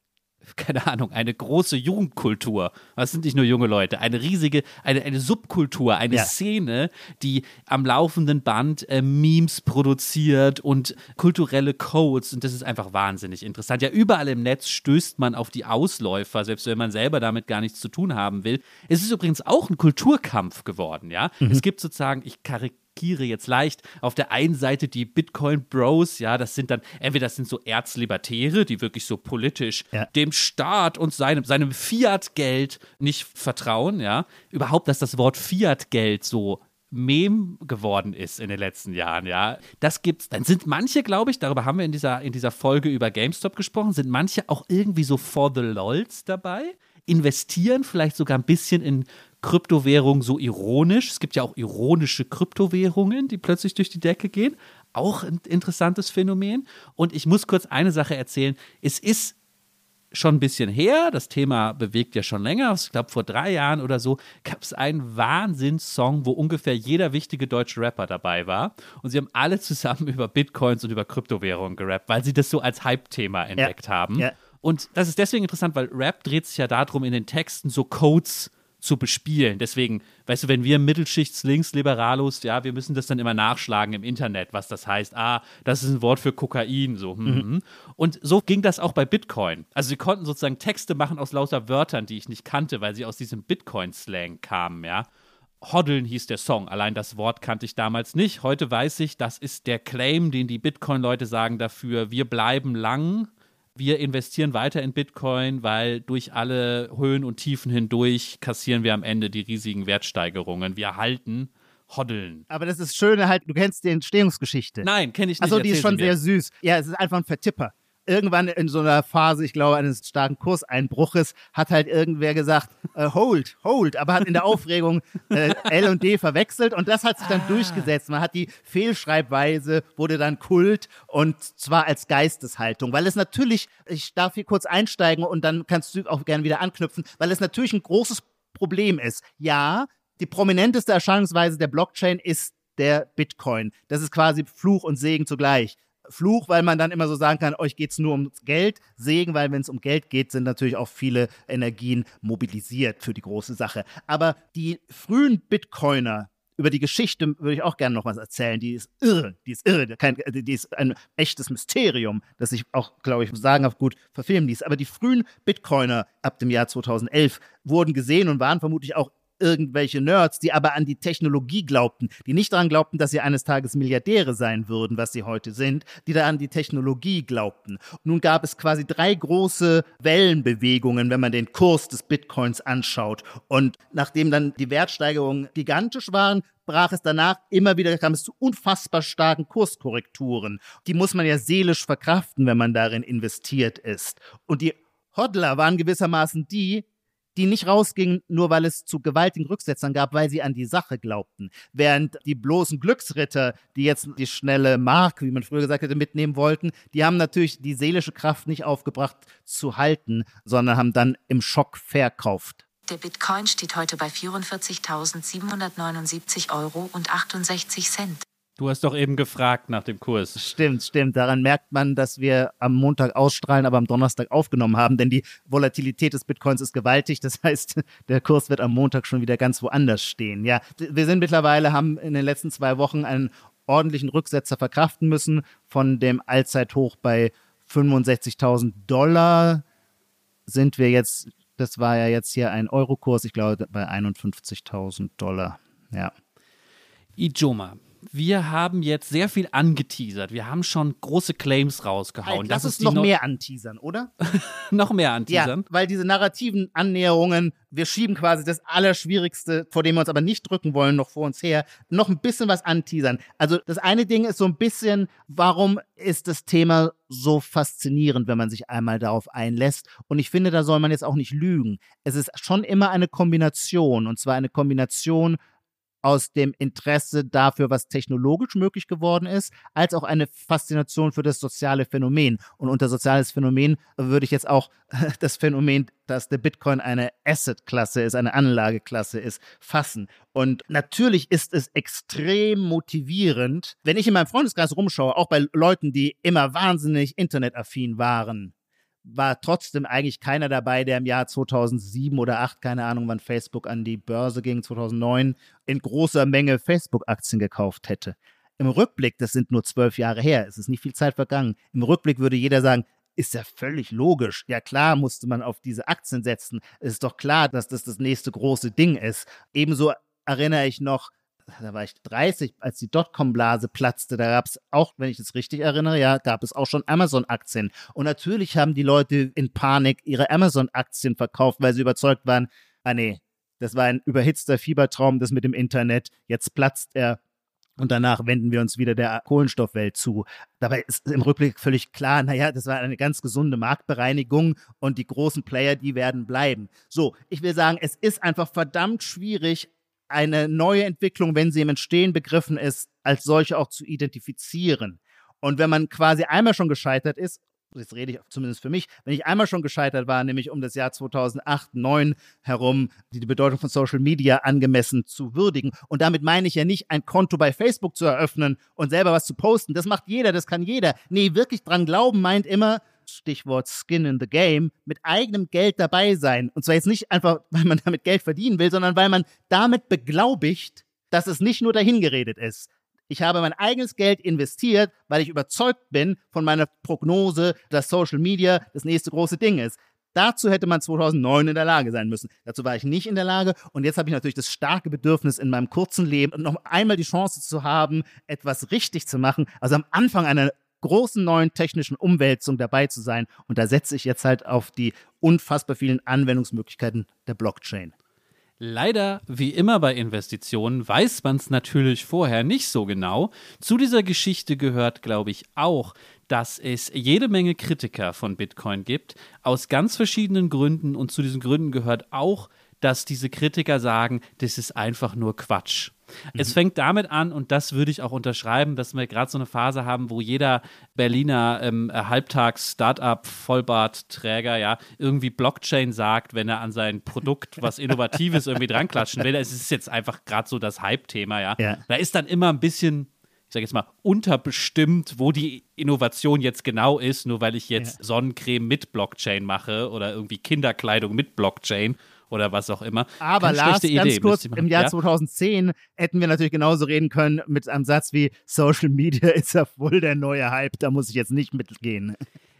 keine Ahnung, eine große Jugendkultur. Das sind nicht nur junge Leute, eine riesige, eine, eine Subkultur, eine ja. Szene, die am laufenden Band äh, Memes produziert und kulturelle Codes. Und das ist einfach wahnsinnig interessant. Ja, überall im Netz stößt man auf die Ausläufer, selbst wenn man selber damit gar nichts zu tun haben will. Es ist übrigens auch ein Kulturkampf geworden, ja. Mhm. Es gibt sozusagen, ich karikiere markiere jetzt leicht auf der einen Seite die Bitcoin Bros, ja, das sind dann entweder das sind so Erzlibertäre, die wirklich so politisch ja. dem Staat und seinem, seinem Fiat-Geld nicht vertrauen, ja. Überhaupt, dass das Wort Fiat-Geld so Mem geworden ist in den letzten Jahren, ja. Das gibt's. Dann sind manche, glaube ich, darüber haben wir in dieser, in dieser Folge über GameStop gesprochen, sind manche auch irgendwie so for the LOLs dabei, investieren vielleicht sogar ein bisschen in Kryptowährung so ironisch. Es gibt ja auch ironische Kryptowährungen, die plötzlich durch die Decke gehen. Auch ein interessantes Phänomen. Und ich muss kurz eine Sache erzählen. Es ist schon ein bisschen her. Das Thema bewegt ja schon länger. Ich glaube, vor drei Jahren oder so gab es einen Wahnsinnssong, wo ungefähr jeder wichtige deutsche Rapper dabei war. Und sie haben alle zusammen über Bitcoins und über Kryptowährungen gerappt, weil sie das so als Hype-Thema entdeckt ja. haben. Ja. Und das ist deswegen interessant, weil Rap dreht sich ja darum, in den Texten so Codes zu bespielen. Deswegen, weißt du, wenn wir Mittelschichts-Links-Liberalos, ja, wir müssen das dann immer nachschlagen im Internet, was das heißt. Ah, das ist ein Wort für Kokain, so. Hm, Mhm. hm. Und so ging das auch bei Bitcoin. Also sie konnten sozusagen Texte machen aus lauter Wörtern, die ich nicht kannte, weil sie aus diesem Bitcoin-Slang kamen, ja. Hoddeln hieß der Song. Allein das Wort kannte ich damals nicht. Heute weiß ich, das ist der Claim, den die Bitcoin-Leute sagen dafür, wir bleiben lang, wir investieren weiter in Bitcoin, weil durch alle Höhen und Tiefen hindurch kassieren wir am Ende die riesigen Wertsteigerungen. Wir halten Hoddeln. Aber das ist schön halt, du kennst die Entstehungsgeschichte. Nein, kenne ich nicht. Achso, die ist schon sehr süß. Ja, es ist einfach ein Vertipper. Irgendwann in so einer Phase, ich glaube, eines starken Kurseinbruches, hat halt irgendwer gesagt, äh, hold, hold, aber hat in der Aufregung äh, L und D verwechselt und das hat sich dann Ah. durchgesetzt. Man hat die Fehlschreibweise, wurde dann Kult und zwar als Geisteshaltung, weil es natürlich, ich darf hier kurz einsteigen und dann kannst du auch gerne wieder anknüpfen, weil es natürlich ein großes Problem ist. Ja, die prominenteste Erscheinungsweise der Blockchain ist der Bitcoin. Das ist quasi Fluch und Segen zugleich. Fluch, weil man dann immer so sagen kann, euch geht es nur ums Geld. Segen, weil wenn es um Geld geht, sind natürlich auch viele Energien mobilisiert für die große Sache. Aber die frühen Bitcoiner, über die Geschichte würde ich auch gerne noch was erzählen. Die ist irre, die ist irre, kein, die ist ein echtes Mysterium, das sich auch, glaube ich, sagenhaft gut verfilmen ließ. Aber die frühen Bitcoiner ab dem Jahr 2011 wurden gesehen und waren vermutlich auch irgendwelche Nerds, die aber an die Technologie glaubten, die nicht daran glaubten, dass sie eines Tages Milliardäre sein würden, was sie heute sind, die da an die Technologie glaubten. Nun gab es quasi drei große Wellenbewegungen, wenn man den Kurs des Bitcoins anschaut. Und nachdem dann die Wertsteigerungen gigantisch waren, brach es danach immer wieder, kam es zu unfassbar starken Kurskorrekturen. Die muss man ja seelisch verkraften, wenn man darin investiert ist. Und die Hodler waren gewissermaßen die, die nicht rausgingen, nur weil es zu gewaltigen Rücksetzern gab, weil sie an die Sache glaubten. Während die bloßen Glücksritter, die jetzt die schnelle Mark, wie man früher gesagt hätte, mitnehmen wollten, die haben natürlich die seelische Kraft nicht aufgebracht zu halten, sondern haben dann im Schock verkauft. Der Bitcoin steht heute bei 44.779 Euro und 68 Cent. Du hast doch eben gefragt nach dem Kurs. Stimmt, stimmt. Daran merkt man, dass wir am Montag ausstrahlen, aber am Donnerstag aufgenommen haben, denn die Volatilität des Bitcoins ist gewaltig. Das heißt, der Kurs wird am Montag schon wieder ganz woanders stehen. Ja, wir sind mittlerweile, haben in den letzten zwei Wochen einen ordentlichen Rücksetzer verkraften müssen von dem Allzeithoch bei 65.000 Dollar sind wir jetzt, das war ja jetzt hier ein Eurokurs, ich glaube bei 51.000 Dollar. Ja. Ijoma, wir haben jetzt sehr viel angeteasert. Wir haben schon große Claims rausgehauen. Halt, lass das ist noch Neu- mehr anteasern, oder? noch mehr Ja, anteasern. weil diese narrativen Annäherungen, wir schieben quasi das Allerschwierigste, vor dem wir uns aber nicht drücken wollen, noch vor uns her, noch ein bisschen was anteasern. Also das eine Ding ist so ein bisschen, warum ist das Thema so faszinierend, wenn man sich einmal darauf einlässt? Und ich finde, da soll man jetzt auch nicht lügen. Es ist schon immer eine Kombination, und zwar eine Kombination aus dem Interesse dafür, was technologisch möglich geworden ist, als auch eine Faszination für das soziale Phänomen. Und unter soziales Phänomen würde ich jetzt auch das Phänomen, dass der Bitcoin eine Asset-Klasse ist, eine Anlageklasse ist, fassen. Und natürlich ist es extrem motivierend, wenn ich in meinem Freundeskreis rumschaue, auch bei Leuten, die immer wahnsinnig internetaffin waren, war trotzdem eigentlich keiner dabei, der im Jahr 2007 oder 2008, keine Ahnung, wann Facebook an die Börse ging, 2009, in großer Menge Facebook-Aktien gekauft hätte. Im Rückblick, das sind nur zwölf Jahre her, es ist nicht viel Zeit vergangen, im Rückblick würde jeder sagen, ist ja völlig logisch. Ja klar musste man auf diese Aktien setzen. Es ist doch klar, dass das das nächste große Ding ist. Ebenso erinnere ich noch, da war ich 30, als die Dotcom-Blase platzte, da gab es auch, wenn ich es richtig erinnere, ja, gab es auch schon Amazon-Aktien. Und natürlich haben die Leute in Panik ihre Amazon-Aktien verkauft, weil sie überzeugt waren, ah nee, das war ein überhitzter Fiebertraum, das mit dem Internet, jetzt platzt er. Und danach wenden wir uns wieder der Kohlenstoffwelt zu. Dabei ist im Rückblick völlig klar, naja, das war eine ganz gesunde Marktbereinigung und die großen Player, die werden bleiben. So, ich will sagen, es ist einfach verdammt schwierig, eine neue Entwicklung, wenn sie im Entstehen begriffen ist, als solche auch zu identifizieren. Und wenn man quasi einmal schon gescheitert ist, jetzt rede ich zumindest für mich, wenn ich einmal schon gescheitert war, nämlich um das Jahr 2008, 2009 herum, die, Bedeutung von Social Media angemessen zu würdigen. Und damit meine ich ja nicht, ein Konto bei Facebook zu eröffnen und selber was zu posten. Das macht jeder, das kann jeder. Nee, wirklich dran glauben meint immer, Stichwort Skin in the Game, mit eigenem Geld dabei sein. Und zwar jetzt nicht einfach, weil man damit Geld verdienen will, sondern weil man damit beglaubigt, dass es nicht nur dahingeredet ist. Ich habe mein eigenes Geld investiert, weil ich überzeugt bin von meiner Prognose, dass Social Media das nächste große Ding ist. Dazu hätte man 2009 in der Lage sein müssen. Dazu war ich nicht in der Lage. Und jetzt habe ich natürlich das starke Bedürfnis in meinem kurzen Leben, noch einmal die Chance zu haben, etwas richtig zu machen. Also am Anfang einer großen neuen technischen Umwälzung dabei zu sein. Und da setze ich jetzt halt auf die unfassbar vielen Anwendungsmöglichkeiten der Blockchain. Leider, wie immer bei Investitionen, weiß man es natürlich vorher nicht so genau. Zu dieser Geschichte gehört, glaube ich, auch, dass es jede Menge Kritiker von Bitcoin gibt, aus ganz verschiedenen Gründen. Und zu diesen Gründen gehört auch, dass diese Kritiker sagen, das ist einfach nur Quatsch. Mhm. Es fängt damit an, und das würde ich auch unterschreiben, dass wir gerade so eine Phase haben, wo jeder Berliner ähm, Halbtags-Startup-Vollbartträger ja irgendwie Blockchain sagt, wenn er an sein Produkt was Innovatives irgendwie dran klatschen will. Es ist jetzt einfach gerade so das Hype-Thema, ja? ja. Da ist dann immer ein bisschen ich sage jetzt mal, unterbestimmt, wo die Innovation jetzt genau ist, nur weil ich jetzt ja. Sonnencreme mit Blockchain mache oder irgendwie Kinderkleidung mit Blockchain oder was auch immer. Aber Keine Lars, Idee, ganz kurz, im Jahr ja? 2010 hätten wir natürlich genauso reden können mit einem Satz wie Social Media ist ja wohl der neue Hype, da muss ich jetzt nicht mitgehen.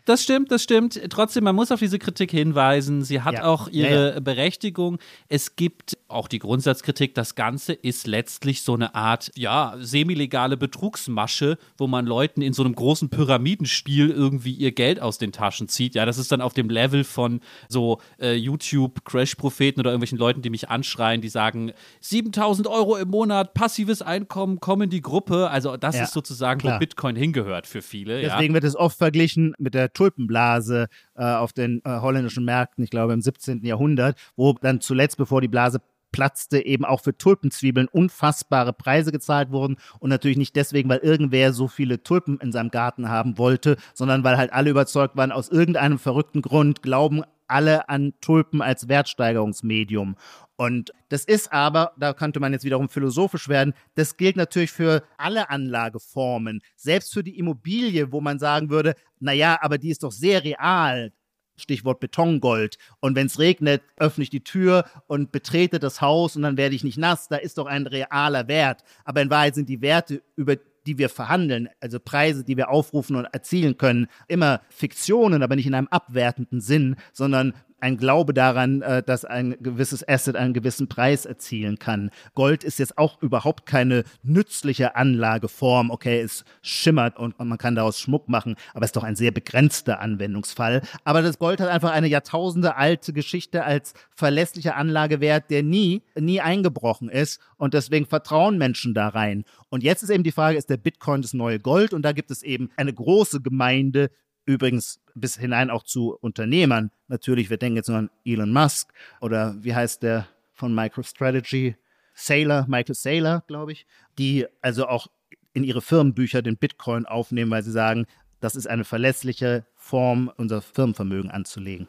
Das stimmt, das stimmt. Trotzdem, man muss auf diese Kritik hinweisen. Sie hat ja. auch ihre ja, ja. Berechtigung. Es gibt auch die Grundsatzkritik, das Ganze ist letztlich so eine Art, ja, semilegale Betrugsmasche, wo man Leuten in so einem großen Pyramidenspiel irgendwie ihr Geld aus den Taschen zieht. Ja, das ist dann auf dem Level von so äh, YouTube-Crash-Propheten oder irgendwelchen Leuten, die mich anschreien, die sagen, 7000 Euro im Monat, passives Einkommen, komm in die Gruppe. Also das ist sozusagen, klar. wo Bitcoin hingehört für viele. Deswegen wird es oft verglichen mit der Tulpenblase äh, auf den äh, holländischen Märkten, ich glaube im 17. Jahrhundert, wo dann zuletzt, bevor die Blase platzte, eben auch für Tulpenzwiebeln unfassbare Preise gezahlt wurden. Und natürlich nicht deswegen, weil irgendwer so viele Tulpen in seinem Garten haben wollte, sondern weil halt alle überzeugt waren, aus irgendeinem verrückten Grund glauben alle an Tulpen als Wertsteigerungsmedium. Und das ist aber, da könnte man jetzt wiederum philosophisch werden, das gilt natürlich für alle Anlageformen, selbst für die Immobilie, wo man sagen würde, naja, aber die ist doch sehr real. Stichwort Betongold. Und wenn es regnet, öffne ich die Tür und betrete das Haus und dann werde ich nicht nass. Da ist doch ein realer Wert. Aber in Wahrheit sind die Werte, über die wir verhandeln, also Preise, die wir aufrufen und erzielen können, immer Fiktionen, aber nicht in einem abwertenden Sinn, sondern ein Glaube daran, äh, dass ein gewisses Asset einen gewissen Preis erzielen kann. Gold ist jetzt auch überhaupt keine nützliche Anlageform. Okay, es schimmert und man kann daraus Schmuck machen, aber es ist doch ein sehr begrenzter Anwendungsfall. Aber das Gold hat einfach eine Jahrtausende alte Geschichte als verlässlicher Anlagewert, der nie, nie eingebrochen ist und deswegen vertrauen Menschen da rein. Und jetzt ist eben die Frage, ist der Bitcoin das neue Gold? Und da gibt es eben eine große Gemeinde, übrigens bis hinein auch zu Unternehmern. Natürlich, wir denken jetzt nur an Elon Musk oder wie heißt der von MicroStrategy? Saylor, Michael Saylor, glaube ich, die also auch in ihre Firmenbücher den Bitcoin aufnehmen, weil sie sagen, das ist eine verlässliche Form, unser Firmenvermögen anzulegen.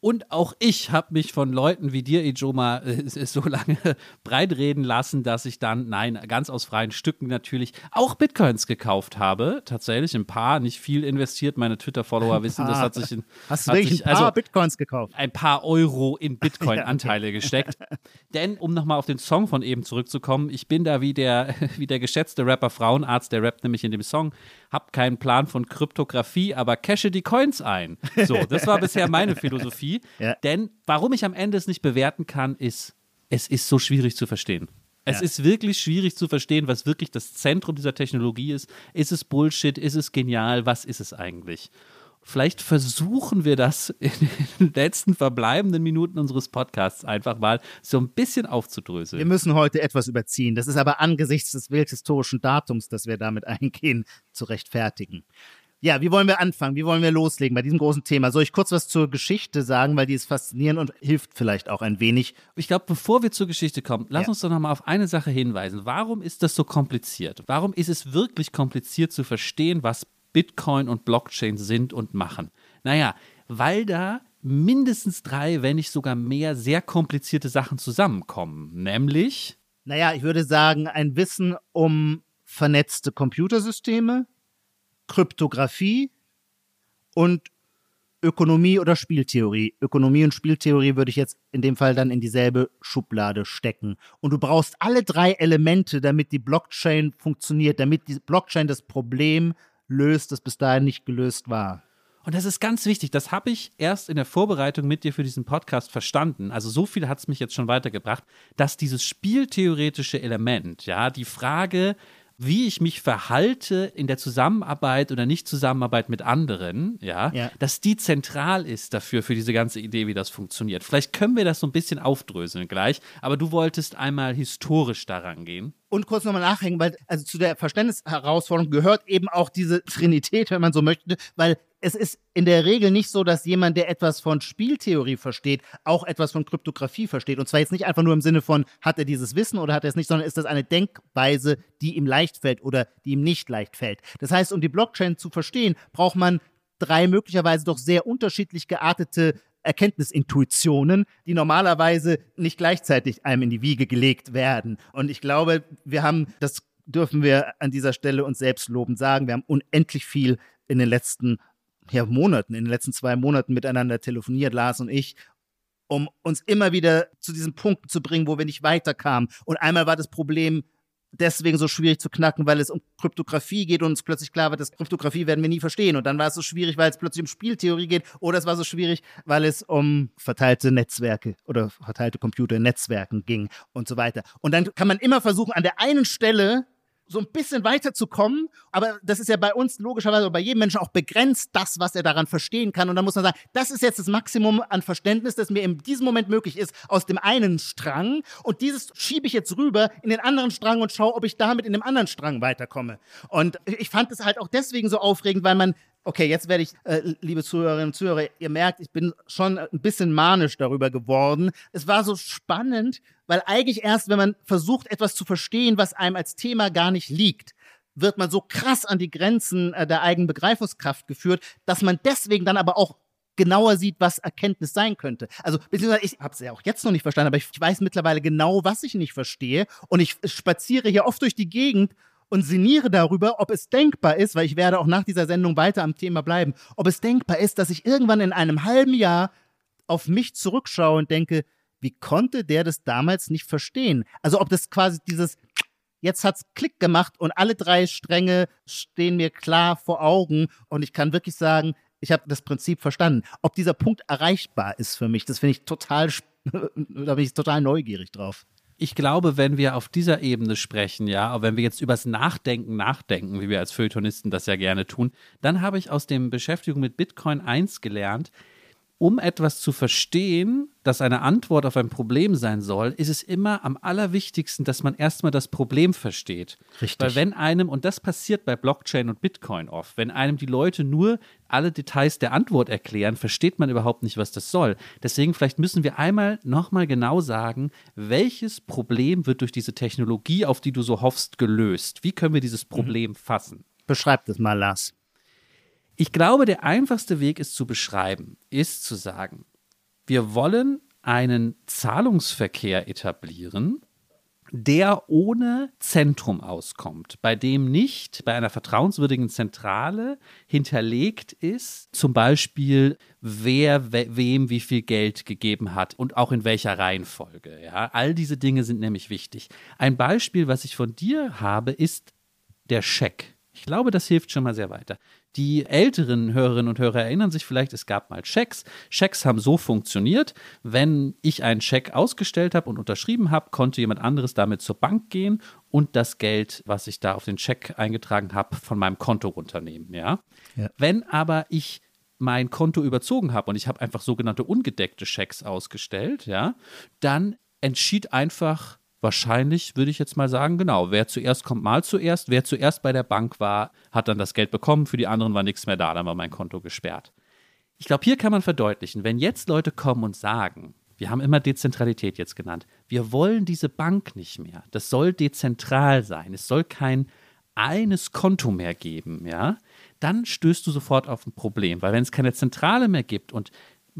Und auch ich habe mich von Leuten wie dir, Ijoma, äh, so lange breitreden lassen, dass ich dann, nein, ganz aus freien Stücken natürlich, auch Bitcoins gekauft habe. Tatsächlich ein paar, nicht viel investiert. Meine Twitter-Follower wissen, das hat sich in. Hast du wirklich sich, ein paar also, Bitcoins gekauft? Ein paar Euro in Bitcoin-Anteile gesteckt. Denn, um nochmal auf den Song von eben zurückzukommen, ich bin da wie der, wie der geschätzte Rapper Frauenarzt, der rappt nämlich in dem Song, hab keinen Plan von Kryptographie, aber cache die Coins ein. So, das war bisher meine Philosophie. Ja. Denn warum ich am Ende es nicht bewerten kann, ist, es ist so schwierig zu verstehen. Es ja. ist wirklich schwierig zu verstehen, was wirklich das Zentrum dieser Technologie ist. Ist es Bullshit? Ist es genial? Was ist es eigentlich? Vielleicht versuchen wir das in den letzten verbleibenden Minuten unseres Podcasts einfach mal so ein bisschen aufzudröseln. Wir müssen heute etwas überziehen. Das ist aber angesichts des welthistorischen Datums, das wir damit eingehen, zu rechtfertigen. Ja, wie wollen wir anfangen? Wie wollen wir loslegen bei diesem großen Thema? Soll ich kurz was zur Geschichte sagen, weil die ist faszinierend und hilft vielleicht auch ein wenig? Ich glaube, bevor wir zur Geschichte kommen, lass ja. uns doch nochmal auf eine Sache hinweisen. Warum ist das so kompliziert? Warum ist es wirklich kompliziert zu verstehen, was Bitcoin und Blockchain sind und machen? Naja, weil da mindestens drei, wenn nicht sogar mehr, sehr komplizierte Sachen zusammenkommen. Nämlich. Naja, ich würde sagen, ein Wissen um vernetzte Computersysteme, Kryptographie und Ökonomie oder Spieltheorie. Ökonomie und Spieltheorie würde ich jetzt in dem Fall dann in dieselbe Schublade stecken. Und du brauchst alle drei Elemente, damit die Blockchain funktioniert, damit die Blockchain das Problem löst, das bis dahin nicht gelöst war. Und das ist ganz wichtig. Das habe ich erst in der Vorbereitung mit dir für diesen Podcast verstanden. Also so viel hat es mich jetzt schon weitergebracht, dass dieses spieltheoretische Element, ja, die Frage, wie ich mich verhalte in der Zusammenarbeit oder Nicht-Zusammenarbeit mit anderen, ja, Ja. dass die zentral ist dafür, für diese ganze Idee, wie das funktioniert. Vielleicht können wir das so ein bisschen aufdröseln gleich, aber du wolltest einmal historisch daran gehen. Und kurz nochmal nachhängen, weil also zu der Verständnisherausforderung gehört eben auch diese Trinität, wenn man so möchte, weil es ist in der Regel nicht so, dass jemand, der etwas von Spieltheorie versteht, auch etwas von Kryptographie versteht. Und zwar jetzt nicht einfach nur im Sinne von, hat er dieses Wissen oder hat er es nicht, sondern ist das eine Denkweise, die ihm leicht fällt oder die ihm nicht leicht fällt. Das heißt, um die Blockchain zu verstehen, braucht man drei möglicherweise doch sehr unterschiedlich geartete Erkenntnisintuitionen, die normalerweise nicht gleichzeitig einem in die Wiege gelegt werden. Und ich glaube, wir haben, das dürfen wir an dieser Stelle uns selbst lobend sagen, wir haben unendlich viel in den letzten ja, Monaten, in den letzten zwei Monaten miteinander telefoniert, Lars und ich, um uns immer wieder zu diesen Punkten zu bringen, wo wir nicht weiterkamen. Und einmal war das Problem deswegen so schwierig zu knacken, weil es um Kryptographie geht und uns plötzlich klar wird, dass Kryptographie werden wir nie verstehen. Und dann war es so schwierig, weil es plötzlich um Spieltheorie geht. Oder es war so schwierig, weil es um verteilte Netzwerke oder verteilte Computer in Netzwerken ging und so weiter. Und dann kann man immer versuchen, an der einen Stelle so ein bisschen weiterzukommen. Aber das ist ja bei uns logischerweise bei jedem Menschen auch begrenzt, das, was er daran verstehen kann. Und dann muss man sagen, das ist jetzt das Maximum an Verständnis, das mir in diesem Moment möglich ist, aus dem einen Strang. Und dieses schiebe ich jetzt rüber in den anderen Strang und schaue, ob ich damit in dem anderen Strang weiterkomme. Und ich fand es halt auch deswegen so aufregend, weil man Okay, jetzt werde ich, äh, liebe Zuhörerinnen und Zuhörer, ihr merkt, ich bin schon ein bisschen manisch darüber geworden. Es war so spannend, weil eigentlich erst, wenn man versucht, etwas zu verstehen, was einem als Thema gar nicht liegt, wird man so krass an die Grenzen äh, der eigenen Begreifungskraft geführt, dass man deswegen dann aber auch genauer sieht, was Erkenntnis sein könnte. Also, beziehungsweise ich habe es ja auch jetzt noch nicht verstanden, aber ich weiß mittlerweile genau, was ich nicht verstehe. Und ich spaziere hier oft durch die Gegend und sinniere darüber, ob es denkbar ist, weil ich werde auch nach dieser Sendung weiter am Thema bleiben, ob es denkbar ist, dass ich irgendwann in einem halben Jahr auf mich zurückschaue und denke, wie konnte der das damals nicht verstehen? Also ob das quasi dieses jetzt hat's Klick gemacht und alle drei Stränge stehen mir klar vor Augen und ich kann wirklich sagen, ich habe das Prinzip verstanden. Ob dieser Punkt erreichbar ist für mich, das finde ich total, da bin ich total neugierig drauf. Ich glaube, wenn wir auf dieser Ebene sprechen, ja, auch wenn wir jetzt übers Nachdenken nachdenken, wie wir als Feuilletonisten das ja gerne tun, dann habe ich aus dem Beschäftigung mit Bitcoin eins gelernt. Um etwas zu verstehen, das eine Antwort auf ein Problem sein soll, ist es immer am allerwichtigsten, dass man erstmal das Problem versteht. Richtig. Weil wenn einem, und das passiert bei Blockchain und Bitcoin oft, wenn einem die Leute nur alle Details der Antwort erklären, versteht man überhaupt nicht, was das soll. Deswegen vielleicht müssen wir einmal nochmal genau sagen, welches Problem wird durch diese Technologie, auf die du so hoffst, gelöst? Wie können wir dieses Problem fassen? Beschreib das mal, Lars. Ich glaube, der einfachste Weg, es zu beschreiben, ist zu sagen, wir wollen einen Zahlungsverkehr etablieren, der ohne Zentrum auskommt, bei dem nicht bei einer vertrauenswürdigen Zentrale hinterlegt ist, zum Beispiel, wer we wem wie viel Geld gegeben hat und auch in welcher Reihenfolge. Ja? All diese Dinge sind nämlich wichtig. Ein Beispiel, was ich von dir habe, ist der Scheck. Ich glaube, das hilft schon mal sehr weiter. Die älteren Hörerinnen und Hörer erinnern sich vielleicht, es gab mal Schecks. Schecks haben so funktioniert, wenn ich einen Scheck ausgestellt habe und unterschrieben habe, konnte jemand anderes damit zur Bank gehen und das Geld, was ich da auf den Scheck eingetragen habe, von meinem Konto runternehmen. Ja? Ja. Wenn aber ich mein Konto überzogen habe und ich habe einfach sogenannte ungedeckte Schecks ausgestellt, ja, dann entschied einfach wahrscheinlich, würde ich jetzt mal sagen, genau, wer zuerst kommt, mal zuerst. Wer zuerst bei der Bank war, hat dann das Geld bekommen, für die anderen war nichts mehr da, dann war mein Konto gesperrt. Ich glaube, hier kann man verdeutlichen, wenn jetzt Leute kommen und sagen, wir haben immer Dezentralität jetzt genannt, wir wollen diese Bank nicht mehr, das soll dezentral sein, es soll kein eines Konto mehr geben, ja, dann stößt du sofort auf ein Problem, weil wenn es keine Zentrale mehr gibt und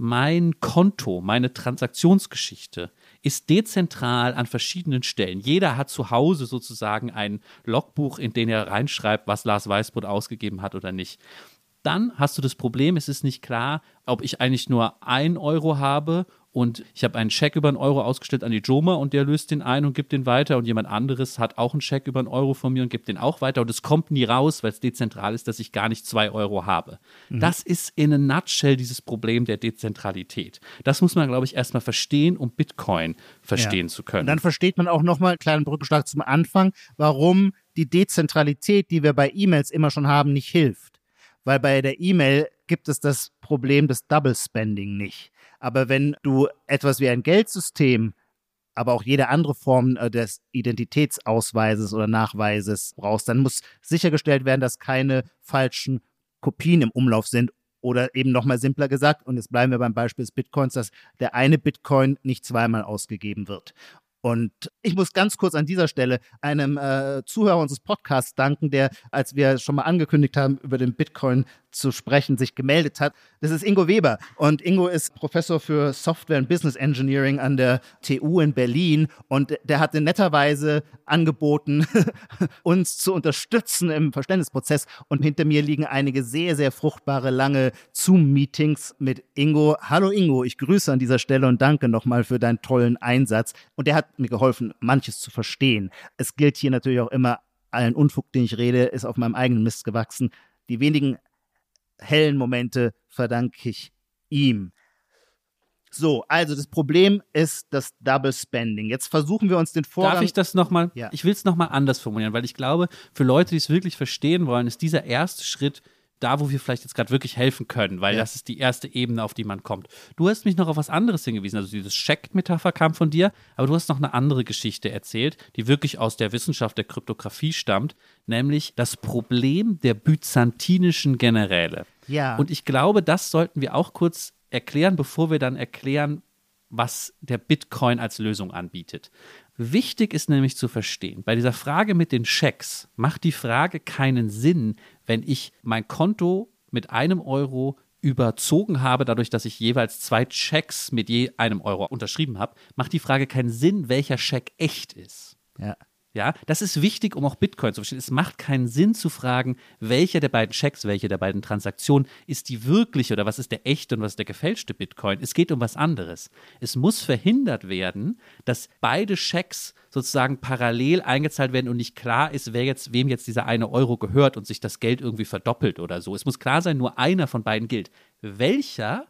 mein Konto, meine Transaktionsgeschichte ist dezentral an verschiedenen Stellen. Jeder hat zu Hause sozusagen ein Logbuch, in dem er reinschreibt, was Lars Weißbrot ausgegeben hat oder nicht. Dann hast du das Problem, es ist nicht klar, ob ich eigentlich nur ein Euro habe und ich habe einen Scheck über einen Euro ausgestellt an die Joma und der löst den ein und gibt den weiter und jemand anderes hat auch einen Scheck über einen Euro von mir und gibt den auch weiter und es kommt nie raus, weil es dezentral ist, dass ich gar nicht zwei Euro habe. Mhm. Das ist in a nutshell dieses Problem der Dezentralität. Das muss man, glaube ich, erstmal verstehen, um Bitcoin verstehen ja. zu können. Und dann versteht man auch nochmal, kleinen Brückenschlag zum Anfang, warum die Dezentralität, die wir bei E-Mails immer schon haben, nicht hilft. Weil bei der E-Mail gibt es das Problem des Double Spending nicht. Aber wenn du etwas wie ein Geldsystem, aber auch jede andere Form äh, des Identitätsausweises oder Nachweises brauchst, dann muss sichergestellt werden, dass keine falschen Kopien im Umlauf sind oder eben nochmal simpler gesagt, und jetzt bleiben wir beim Beispiel des Bitcoins, dass der eine Bitcoin nicht zweimal ausgegeben wird. Und ich muss ganz kurz an dieser Stelle einem äh, Zuhörer unseres Podcasts danken, der, als wir schon mal angekündigt haben, über den Bitcoin zu sprechen, sich gemeldet hat. Das ist Ingo Weber. Und Ingo ist Professor für Software und Business Engineering an der TU in Berlin. Und der hatte netterweise angeboten, uns zu unterstützen im Verständnisprozess. Und hinter mir liegen einige sehr, sehr fruchtbare, lange Zoom-Meetings mit Ingo. Hallo Ingo, ich grüße an dieser Stelle und danke nochmal für deinen tollen Einsatz. Und der hat mir geholfen, manches zu verstehen. Es gilt hier natürlich auch immer, allen Unfug, den ich rede, ist auf meinem eigenen Mist gewachsen. Die wenigen hellen Momente verdanke ich ihm. So, also das Problem ist das Double Spending. Jetzt versuchen wir uns den Vorgang. Darf ich das nochmal? Ja. Ich will es nochmal anders formulieren, weil ich glaube, für Leute, die es wirklich verstehen wollen, ist dieser erste Schritt da, wo wir vielleicht jetzt gerade wirklich helfen können, weil ja. das ist die erste Ebene, auf die man kommt. Du hast mich noch auf was anderes hingewiesen, also dieses Check-Metapher kam von dir, aber du hast noch eine andere Geschichte erzählt, die wirklich aus der Wissenschaft der Kryptographie stammt, nämlich das Problem der byzantinischen Generäle. Ja. Und ich glaube, das sollten wir auch kurz erklären, bevor wir dann erklären, was der Bitcoin als Lösung anbietet. Wichtig ist nämlich zu verstehen, bei dieser Frage mit den Schecks macht die Frage keinen Sinn, wenn ich mein Konto mit einem Euro überzogen habe, dadurch, dass ich jeweils zwei Checks mit je einem Euro unterschrieben habe, macht die Frage keinen Sinn, welcher Scheck echt ist. Ja. Ja, das ist wichtig, um auch Bitcoin zu verstehen. Es macht keinen Sinn zu fragen, welcher der beiden Checks, welche der beiden Transaktionen ist die wirkliche oder was ist der echte und was ist der gefälschte Bitcoin. Es geht um was anderes. Es muss verhindert werden, dass beide Checks sozusagen parallel eingezahlt werden und nicht klar ist, wer jetzt, wem jetzt dieser eine Euro gehört und sich das Geld irgendwie verdoppelt oder so. Es muss klar sein, nur einer von beiden gilt. Welcher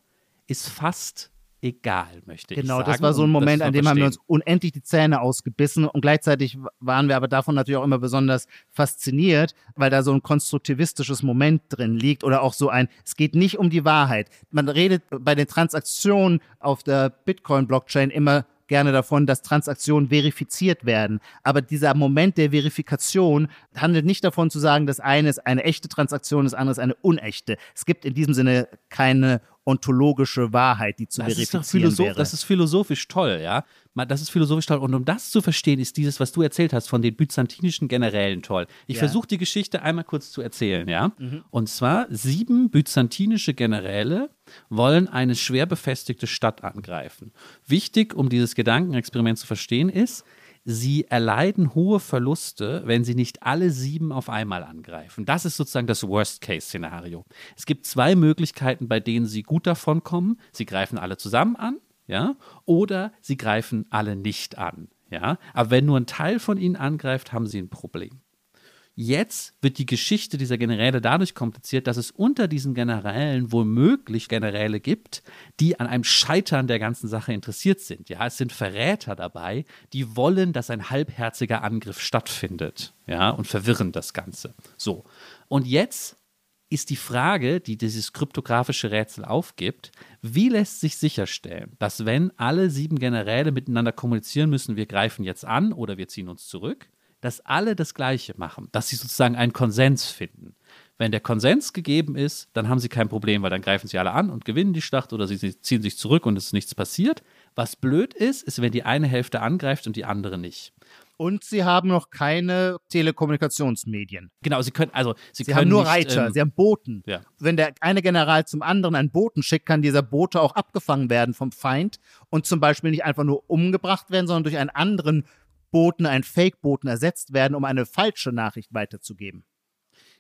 ist fast egal, möchte genau, ich sagen. Genau, das war so ein Moment, an dem haben wir uns unendlich die Zähne ausgebissen und gleichzeitig waren wir aber davon natürlich auch immer besonders fasziniert, weil da so ein konstruktivistisches Moment drin liegt oder auch so ein, es geht nicht um die Wahrheit. Man redet bei den Transaktionen auf der Bitcoin-Blockchain immer gerne davon, dass Transaktionen verifiziert werden. Aber dieser Moment der Verifikation handelt nicht davon zu sagen, das eine ist eine echte Transaktion, das andere ist eine unechte. Es gibt in diesem Sinne keine ontologische Wahrheit, die zu das verifizieren ist wäre. Das ist philosophisch toll, ja. Das ist philosophisch toll. Und um das zu verstehen, ist dieses, was du erzählt hast von den byzantinischen Generälen toll. Ich ja. versuche die Geschichte einmal kurz zu erzählen, ja. Mhm. Und zwar sieben byzantinische Generäle wollen eine schwer befestigte Stadt angreifen. Wichtig, um dieses Gedankenexperiment zu verstehen, ist, sie erleiden hohe Verluste, wenn sie nicht alle sieben auf einmal angreifen. Das ist sozusagen das Worst-Case-Szenario. Es gibt zwei Möglichkeiten, bei denen sie gut davon kommen. Sie greifen alle zusammen an, ja, oder sie greifen alle nicht an, ja. Aber wenn nur ein Teil von ihnen angreift, haben sie ein Problem. Jetzt wird die Geschichte dieser Generäle dadurch kompliziert, dass es unter diesen Generälen womöglich Generäle gibt, die an einem Scheitern der ganzen Sache interessiert sind. Ja, es sind Verräter dabei, die wollen, dass ein halbherziger Angriff stattfindet. Ja, und verwirren das Ganze. So. Und jetzt ist die Frage, die dieses kryptografische Rätsel aufgibt, wie lässt sich sicherstellen, dass wenn alle sieben Generäle miteinander kommunizieren müssen, wir greifen jetzt an oder wir ziehen uns zurück, dass alle das Gleiche machen, dass sie sozusagen einen Konsens finden. Wenn der Konsens gegeben ist, dann haben sie kein Problem, weil dann greifen sie alle an und gewinnen die Schlacht oder sie ziehen sich zurück und es ist nichts passiert. Was blöd ist, ist, wenn die eine Hälfte angreift und die andere nicht. Und sie haben noch keine Telekommunikationsmedien. Genau, sie können, also sie, Sie können haben nur nicht, Reiter, ähm, sie haben Boten. ja. Wenn der eine General zum anderen einen Boten schickt, kann dieser Bote auch abgefangen werden vom Feind und zum Beispiel nicht einfach nur umgebracht werden, sondern durch einen anderen Boten, einen Fake-Boten ersetzt werden, um eine falsche Nachricht weiterzugeben.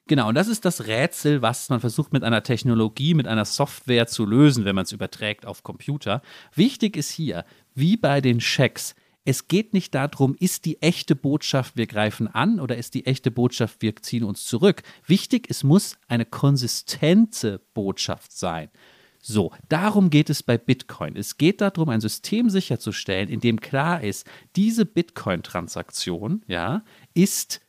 Genau, und das ist das Rätsel, was man versucht mit einer Technologie, mit einer Software zu lösen, wenn man es überträgt auf Computer. Wichtig ist hier, wie bei den Schecks, es geht nicht darum, ist die echte Botschaft, wir greifen an oder ist die echte Botschaft, wir ziehen uns zurück. Wichtig, es muss eine konsistente Botschaft sein. So, darum geht es bei Bitcoin. Es geht darum, ein System sicherzustellen, in dem klar ist, diese Bitcoin-Transaktion, ja, ist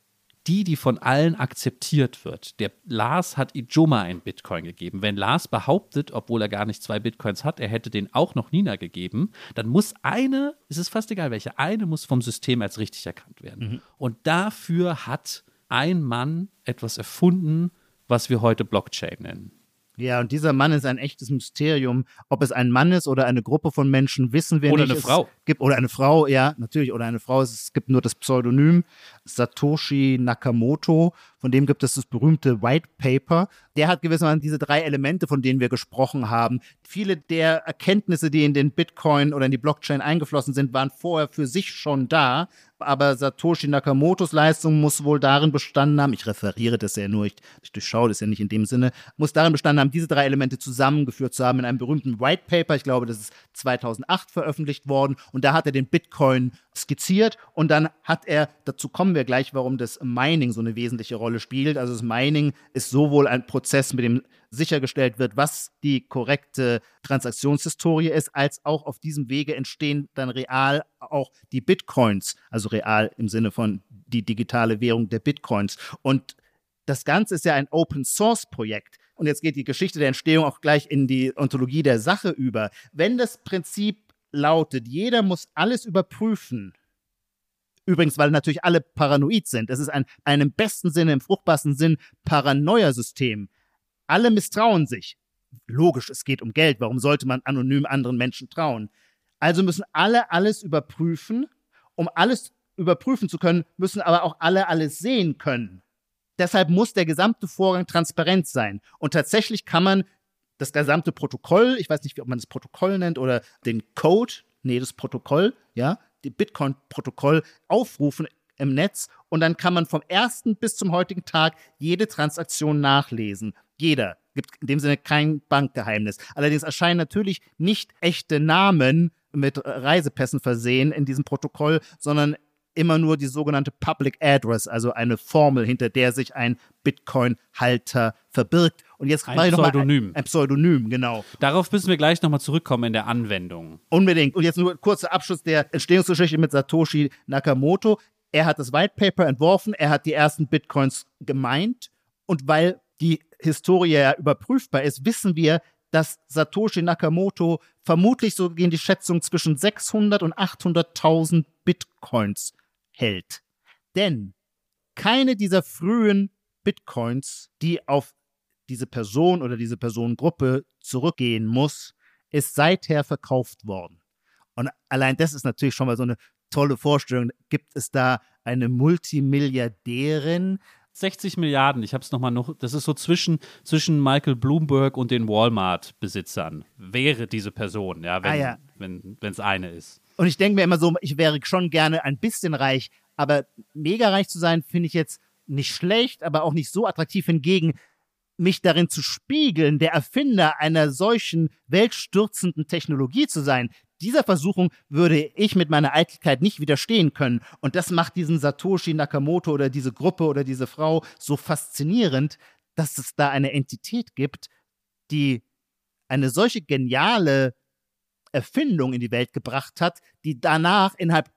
die, die von allen akzeptiert wird. Der Lars hat Ijoma ein Bitcoin gegeben. Wenn Lars behauptet, obwohl er gar nicht zwei Bitcoins hat, er hätte den auch noch Nina gegeben, dann muss eine, es ist fast egal welche, eine muss vom System als richtig erkannt werden. Und dafür hat ein Mann etwas erfunden, was wir heute Blockchain nennen. Ja, und dieser Mann ist ein echtes Mysterium. Ob es ein Mann ist oder eine Gruppe von Menschen, wissen wir Oder nicht. eine es Frau. Gibt, oder eine Frau, ja, natürlich. Oder eine Frau. Es gibt nur das Pseudonym Satoshi Nakamoto. Von dem gibt es das berühmte White Paper. Der hat gewissermaßen diese drei Elemente, von denen wir gesprochen haben. Viele der Erkenntnisse, die in den Bitcoin oder in die Blockchain eingeflossen sind, waren vorher für sich schon da. Aber Satoshi Nakamotos Leistung muss wohl darin bestanden haben, ich referiere das ja nur, ich, ich durchschaue das ja nicht in dem Sinne, muss darin bestanden haben, diese drei Elemente zusammengeführt zu haben in einem berühmten White Paper. Ich glaube, das ist 2008 veröffentlicht worden. Und da hat er den Bitcoin skizziert und dann hat er, dazu kommen wir gleich, warum das Mining so eine wesentliche Rolle spielt. Also das Mining ist sowohl ein Prozess, mit dem sichergestellt wird, was die korrekte Transaktionshistorie ist, als auch auf diesem Wege entstehen dann real auch die Bitcoins, also real im Sinne von die digitale Währung der Bitcoins. Und das Ganze ist ja ein Open Source Projekt. Und jetzt geht die Geschichte der Entstehung auch gleich in die Ontologie der Sache über. Wenn das Prinzip lautet, jeder muss alles überprüfen, übrigens, weil natürlich alle paranoid sind, es ist ein, ein im besten Sinne, im fruchtbarsten Sinn Paranoia-System. Alle misstrauen sich. Logisch, es geht um Geld. Warum sollte man anonym anderen Menschen trauen? Also müssen alle alles überprüfen. Um alles überprüfen zu können, müssen aber auch alle alles sehen können. Deshalb muss der gesamte Vorgang transparent sein. Und tatsächlich kann man das gesamte Protokoll, ich weiß nicht, ob man das Protokoll nennt oder den Code, nee, das Protokoll, ja, die Bitcoin-Protokoll aufrufen im Netz und dann kann man vom ersten bis zum heutigen Tag jede Transaktion nachlesen. Jeder. Gibt in dem Sinne kein Bankgeheimnis. Allerdings erscheinen natürlich nicht echte Namen mit Reisepässen versehen in diesem Protokoll, sondern immer nur die sogenannte Public Address, also eine Formel, hinter der sich ein Bitcoin-Halter verbirgt. Und jetzt Ein Pseudonym. Ein, ein Pseudonym, genau. Darauf müssen wir gleich nochmal zurückkommen in der Anwendung. Unbedingt. Und jetzt nur kurzer Abschluss der Entstehungsgeschichte mit Satoshi Nakamoto. Er hat das White Paper entworfen, er hat die ersten Bitcoins gemeint und weil die Historie überprüfbar ist, wissen wir, dass Satoshi Nakamoto vermutlich so gehen die Schätzungen zwischen 600 und 800.000 Bitcoins hält. Denn keine dieser frühen Bitcoins, die auf diese Person oder diese Personengruppe zurückgehen muss, ist seither verkauft worden. Und allein das ist natürlich schon mal so eine tolle Vorstellung. Gibt es da eine Multimilliardärin? 60 Milliarden, ich habe es nochmal noch, das ist so zwischen, zwischen Michael Bloomberg und den Walmart-Besitzern, wäre diese Person, ja, wenn Ah, ja. wenn es eine ist. Und ich denke mir immer so, ich wäre schon gerne ein bisschen reich, aber mega reich zu sein, finde ich jetzt nicht schlecht, aber auch nicht so attraktiv. Hingegen, mich darin zu spiegeln, der Erfinder einer solchen weltstürzenden Technologie zu sein, dieser Versuchung würde ich mit meiner Eitelkeit nicht widerstehen können. Und das macht diesen Satoshi Nakamoto oder diese Gruppe oder diese Frau so faszinierend, dass es da eine Entität gibt, die eine solche geniale Erfindung in die Welt gebracht hat, die danach innerhalb,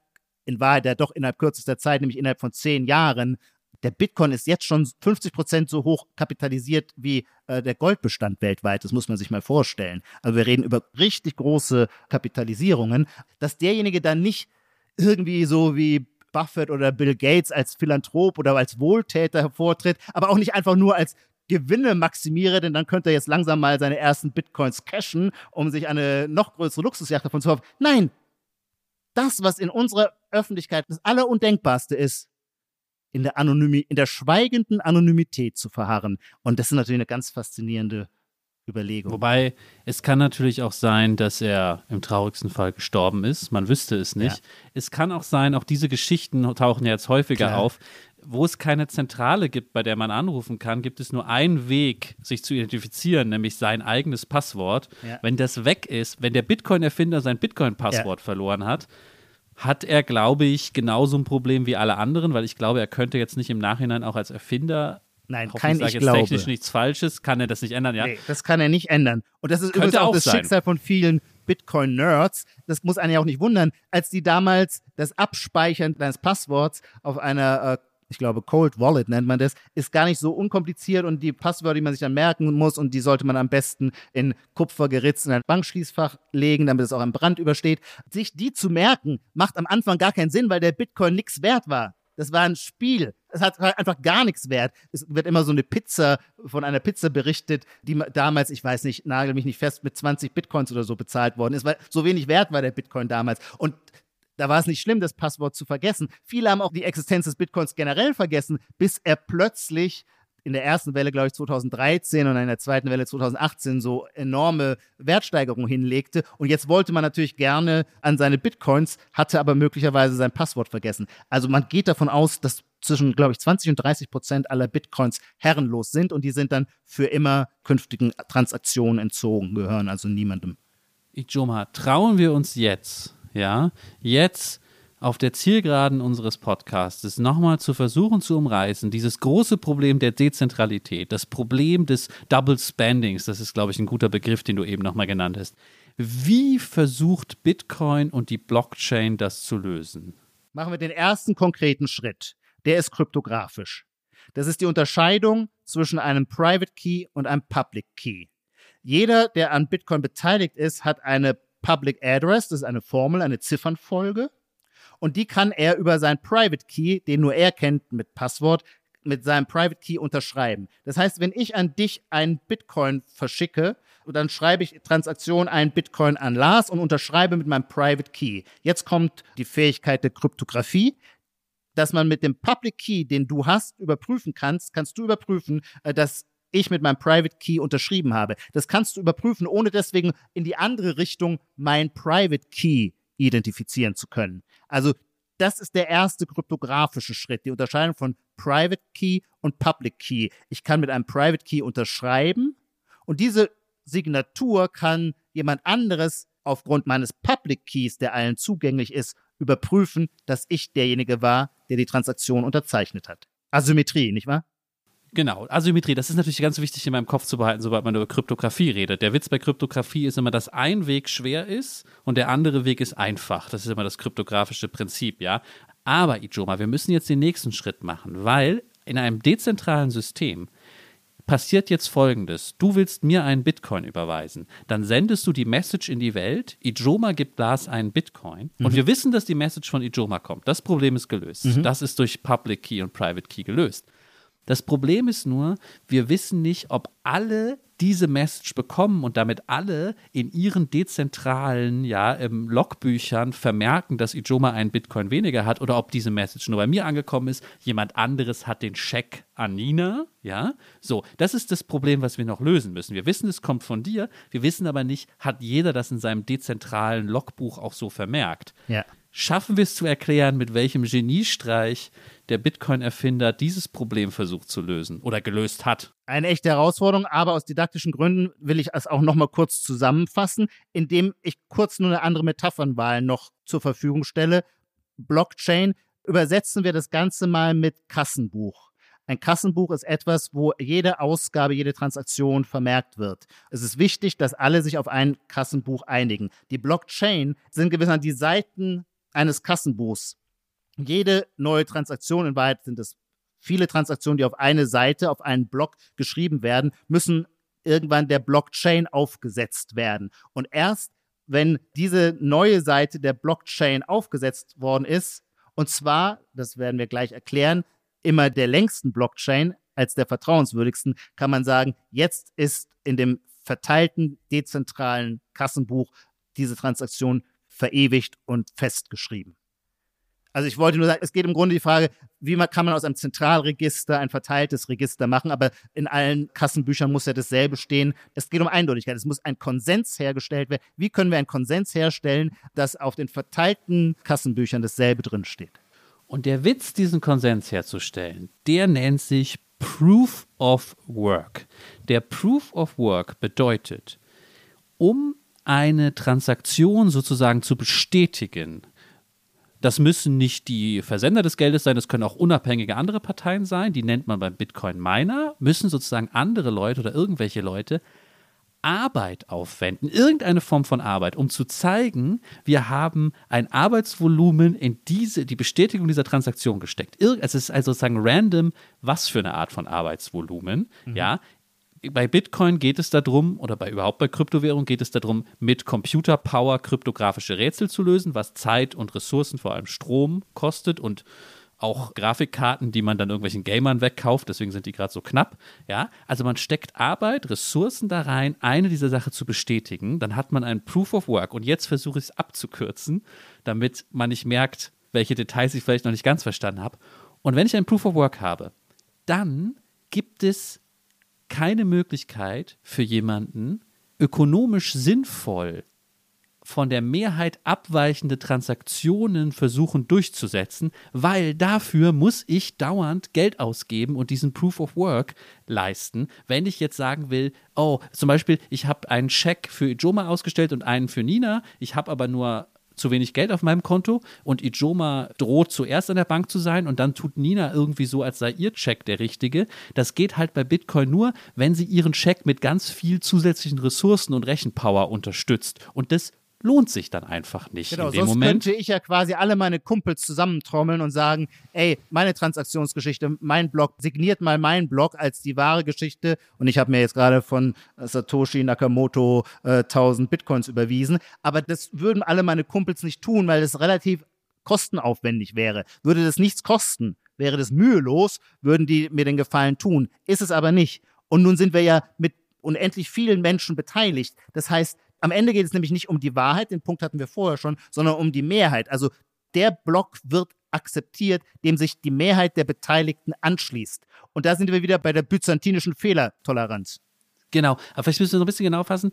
in Wahrheit ja doch innerhalb kürzester Zeit, nämlich innerhalb von zehn Jahren, der Bitcoin ist jetzt schon 50 Prozent so hoch kapitalisiert wie äh, der Goldbestand weltweit. Das muss man sich mal vorstellen. Also wir reden über richtig große Kapitalisierungen, dass derjenige dann nicht irgendwie so wie Buffett oder Bill Gates als Philanthrop oder als Wohltäter hervortritt, aber auch nicht einfach nur als Gewinne maximiere, denn dann könnte er jetzt langsam mal seine ersten Bitcoins cashen, um sich eine noch größere Luxusjacht davon zu kaufen. Nein, das, was in unserer Öffentlichkeit das Allerundenkbarste ist, in der, Anonymi in der schweigenden Anonymität zu verharren. Und das ist natürlich eine ganz faszinierende Überlegung. Wobei, es kann natürlich auch sein, dass er im traurigsten Fall gestorben ist. Man wüsste es nicht. Ja. Es kann auch sein, auch diese Geschichten tauchen ja jetzt häufiger Klar. auf. Wo es keine Zentrale gibt, bei der man anrufen kann, gibt es nur einen Weg, sich zu identifizieren, nämlich sein eigenes Passwort. Ja. Wenn das weg ist, wenn der Bitcoin-Erfinder sein Bitcoin-Passwort ja. verloren hat, hat er, glaube ich, genauso ein Problem wie alle anderen, weil ich glaube, er könnte jetzt nicht im Nachhinein auch als Erfinder Nein, kein ich, ich jetzt technisch nichts Falsches, kann er das nicht ändern, ja? Nee, das kann er nicht ändern. Und das ist Könnte übrigens auch, auch das sein. Schicksal von vielen Bitcoin-Nerds. Das muss einen ja auch nicht wundern, als die damals das Abspeichern deines Passworts auf einer äh, ich glaube, Cold Wallet nennt man das, ist gar nicht so unkompliziert und die Passwörter, die man sich dann merken muss und die sollte man am besten in Kupfer geritzt in ein Bankschließfach legen, damit es auch einen Brand übersteht. Sich die zu merken, macht am Anfang gar keinen Sinn, weil der Bitcoin nichts wert war. Das war ein Spiel. Es hat einfach gar nichts wert. Es wird immer so eine Pizza von einer Pizza berichtet, die damals, ich weiß nicht, nagel mich nicht fest, mit 20 Bitcoins oder so bezahlt worden ist, weil so wenig wert war der Bitcoin damals. Und da war es nicht schlimm, das Passwort zu vergessen. Viele haben auch die Existenz des Bitcoins generell vergessen, bis er plötzlich in der ersten Welle, glaube ich, 2013 und in der zweiten Welle 2018 so enorme Wertsteigerungen hinlegte. Und jetzt wollte man natürlich gerne an seine Bitcoins, hatte aber möglicherweise sein Passwort vergessen. Also man geht davon aus, dass zwischen, glaube ich, 20 und 30 Prozent aller Bitcoins herrenlos sind und die sind dann für immer künftigen Transaktionen entzogen, gehören also niemandem. Ijoma, trauen wir uns jetzt ja, jetzt auf der Zielgeraden unseres Podcasts nochmal zu versuchen zu umreißen, dieses große Problem der Dezentralität, das Problem des Double Spendings, das ist, glaube ich, ein guter Begriff, den du eben nochmal genannt hast. Wie versucht Bitcoin und die Blockchain das zu lösen? Machen wir den ersten konkreten Schritt. Der ist kryptografisch. Das ist die Unterscheidung zwischen einem Private Key und einem Public Key. Jeder, der an Bitcoin beteiligt ist, hat eine Public Address, das ist eine Formel, eine Ziffernfolge. Und die kann er über sein Private Key, den nur er kennt mit Passwort, mit seinem Private Key unterschreiben. Das heißt, wenn ich an dich einen Bitcoin verschicke, dann schreibe ich Transaktion einen Bitcoin an Lars und unterschreibe mit meinem Private Key. Jetzt kommt die Fähigkeit der Kryptographie, dass man mit dem Public Key, den du hast, überprüfen kannst, kannst du überprüfen, äh, dass ich mit meinem Private Key unterschrieben habe. Das kannst du überprüfen, ohne deswegen in die andere Richtung mein Private Key identifizieren zu können. Also das ist der erste kryptografische Schritt, die Unterscheidung von Private Key und Public Key. Ich kann mit einem Private Key unterschreiben und diese Signatur kann jemand anderes aufgrund meines Public Keys, der allen zugänglich ist, überprüfen, dass ich derjenige war, der die Transaktion unterzeichnet hat. Asymmetrie, nicht wahr? Genau, Asymmetrie, das ist natürlich ganz wichtig in meinem Kopf zu behalten, sobald man über Kryptographie redet. Der Witz bei Kryptographie ist immer, dass ein Weg schwer ist und der andere Weg ist einfach. Das ist immer das kryptografische Prinzip, ja. Aber, Ijoma, wir müssen jetzt den nächsten Schritt machen, weil in einem dezentralen System passiert jetzt folgendes. Du willst mir einen Bitcoin überweisen. Dann sendest du die Message in die Welt. Ijoma gibt Lars einen Bitcoin. Mhm. Und wir wissen, dass die Message von Ijoma kommt. Das Problem ist gelöst. Mhm. Das ist durch Public Key und Private Key gelöst. Das Problem ist nur, wir wissen nicht, ob alle diese Message bekommen und damit alle in ihren dezentralen ja, ähm, Logbüchern vermerken, dass Ijoma einen Bitcoin weniger hat oder ob diese Message nur bei mir angekommen ist. Jemand anderes hat den Scheck an Nina. Ja, so, das ist das Problem, was wir noch lösen müssen. Wir wissen, es kommt von dir. Wir wissen aber nicht, hat jeder das in seinem dezentralen Logbuch auch so vermerkt. Ja. Schaffen wir es zu erklären, mit welchem Geniestreich der Bitcoin-Erfinder dieses Problem versucht zu lösen oder gelöst hat? Eine echte Herausforderung, aber aus didaktischen Gründen will ich es auch noch mal kurz zusammenfassen, indem ich kurz nur eine andere Metaphernwahl noch zur Verfügung stelle. Blockchain übersetzen wir das Ganze mal mit Kassenbuch. Ein Kassenbuch ist etwas, wo jede Ausgabe, jede Transaktion vermerkt wird. Es ist wichtig, dass alle sich auf ein Kassenbuch einigen. Die Blockchain sind gewissermaßen die Seiten eines Kassenbuchs. Jede neue Transaktion, in Wahrheit sind es viele Transaktionen, die auf eine Seite, auf einen Block geschrieben werden, müssen irgendwann der Blockchain aufgesetzt werden. Und erst wenn diese neue Seite der Blockchain aufgesetzt worden ist, und zwar, das werden wir gleich erklären, immer der längsten Blockchain, als der vertrauenswürdigsten, kann man sagen, jetzt ist in dem verteilten dezentralen Kassenbuch diese Transaktion verewigt und festgeschrieben. Also ich wollte nur sagen, es geht im Grunde die Frage, wie man, kann man aus einem Zentralregister ein verteiltes Register machen, aber in allen Kassenbüchern muss ja dasselbe stehen. Es geht um Eindeutigkeit. Es muss ein Konsens hergestellt werden. Wie können wir einen Konsens herstellen, dass auf den verteilten Kassenbüchern dasselbe drinsteht? Und der Witz, diesen Konsens herzustellen, der nennt sich Proof of Work. Der Proof of Work bedeutet, um eine Transaktion sozusagen zu bestätigen, das müssen nicht die Versender des Geldes sein, das können auch unabhängige andere Parteien sein, die nennt man beim Bitcoin Miner, müssen sozusagen andere Leute oder irgendwelche Leute Arbeit aufwenden, irgendeine Form von Arbeit, um zu zeigen, wir haben ein Arbeitsvolumen in diese, die Bestätigung dieser Transaktion gesteckt. es ist also sozusagen random, was für eine Art von Arbeitsvolumen, mhm. ja. Bei Bitcoin geht es darum, oder bei überhaupt bei Kryptowährung geht es darum, mit Computerpower kryptografische Rätsel zu lösen, was Zeit und Ressourcen, vor allem Strom, kostet und auch Grafikkarten, die man dann irgendwelchen Gamern wegkauft, deswegen sind die gerade so knapp. Ja, also man steckt Arbeit, Ressourcen da rein, eine dieser Sache zu bestätigen, dann hat man ein Proof of Work und jetzt versuche ich es abzukürzen, damit man nicht merkt, welche Details ich vielleicht noch nicht ganz verstanden habe. Und wenn ich ein Proof of Work habe, dann gibt es keine Möglichkeit für jemanden, ökonomisch sinnvoll von der Mehrheit abweichende Transaktionen versuchen durchzusetzen, weil dafür muss ich dauernd Geld ausgeben und diesen Proof of Work leisten. Wenn ich jetzt sagen will, oh, zum Beispiel, ich habe einen Scheck für Ijoma ausgestellt und einen für Nina, ich habe aber nur zu wenig Geld auf meinem Konto und Ijoma droht zuerst an der Bank zu sein und dann tut Nina irgendwie so, als sei ihr Check der richtige. Das geht halt bei Bitcoin nur, wenn sie ihren Check mit ganz viel zusätzlichen Ressourcen und Rechenpower unterstützt. Und das lohnt sich dann einfach nicht genau, in dem sonst Moment. könnte ich ja quasi alle meine Kumpels zusammentrommeln und sagen, ey, meine Transaktionsgeschichte, mein Blog, signiert mal meinen Blog als die wahre Geschichte und ich habe mir jetzt gerade von Satoshi Nakamoto äh, 1000 Bitcoins überwiesen, aber das würden alle meine Kumpels nicht tun, weil das relativ kostenaufwendig wäre. Würde das nichts kosten, wäre das mühelos, würden die mir den Gefallen tun. Ist es aber nicht. Und nun sind wir ja mit unendlich vielen Menschen beteiligt. Das heißt, am Ende geht es nämlich nicht um die Wahrheit, den Punkt hatten wir vorher schon, sondern um die Mehrheit. Also der Block wird akzeptiert, dem sich die Mehrheit der Beteiligten anschließt. Und da sind wir wieder bei der byzantinischen Fehlertoleranz. Genau, aber vielleicht müssen wir so ein bisschen genau fassen.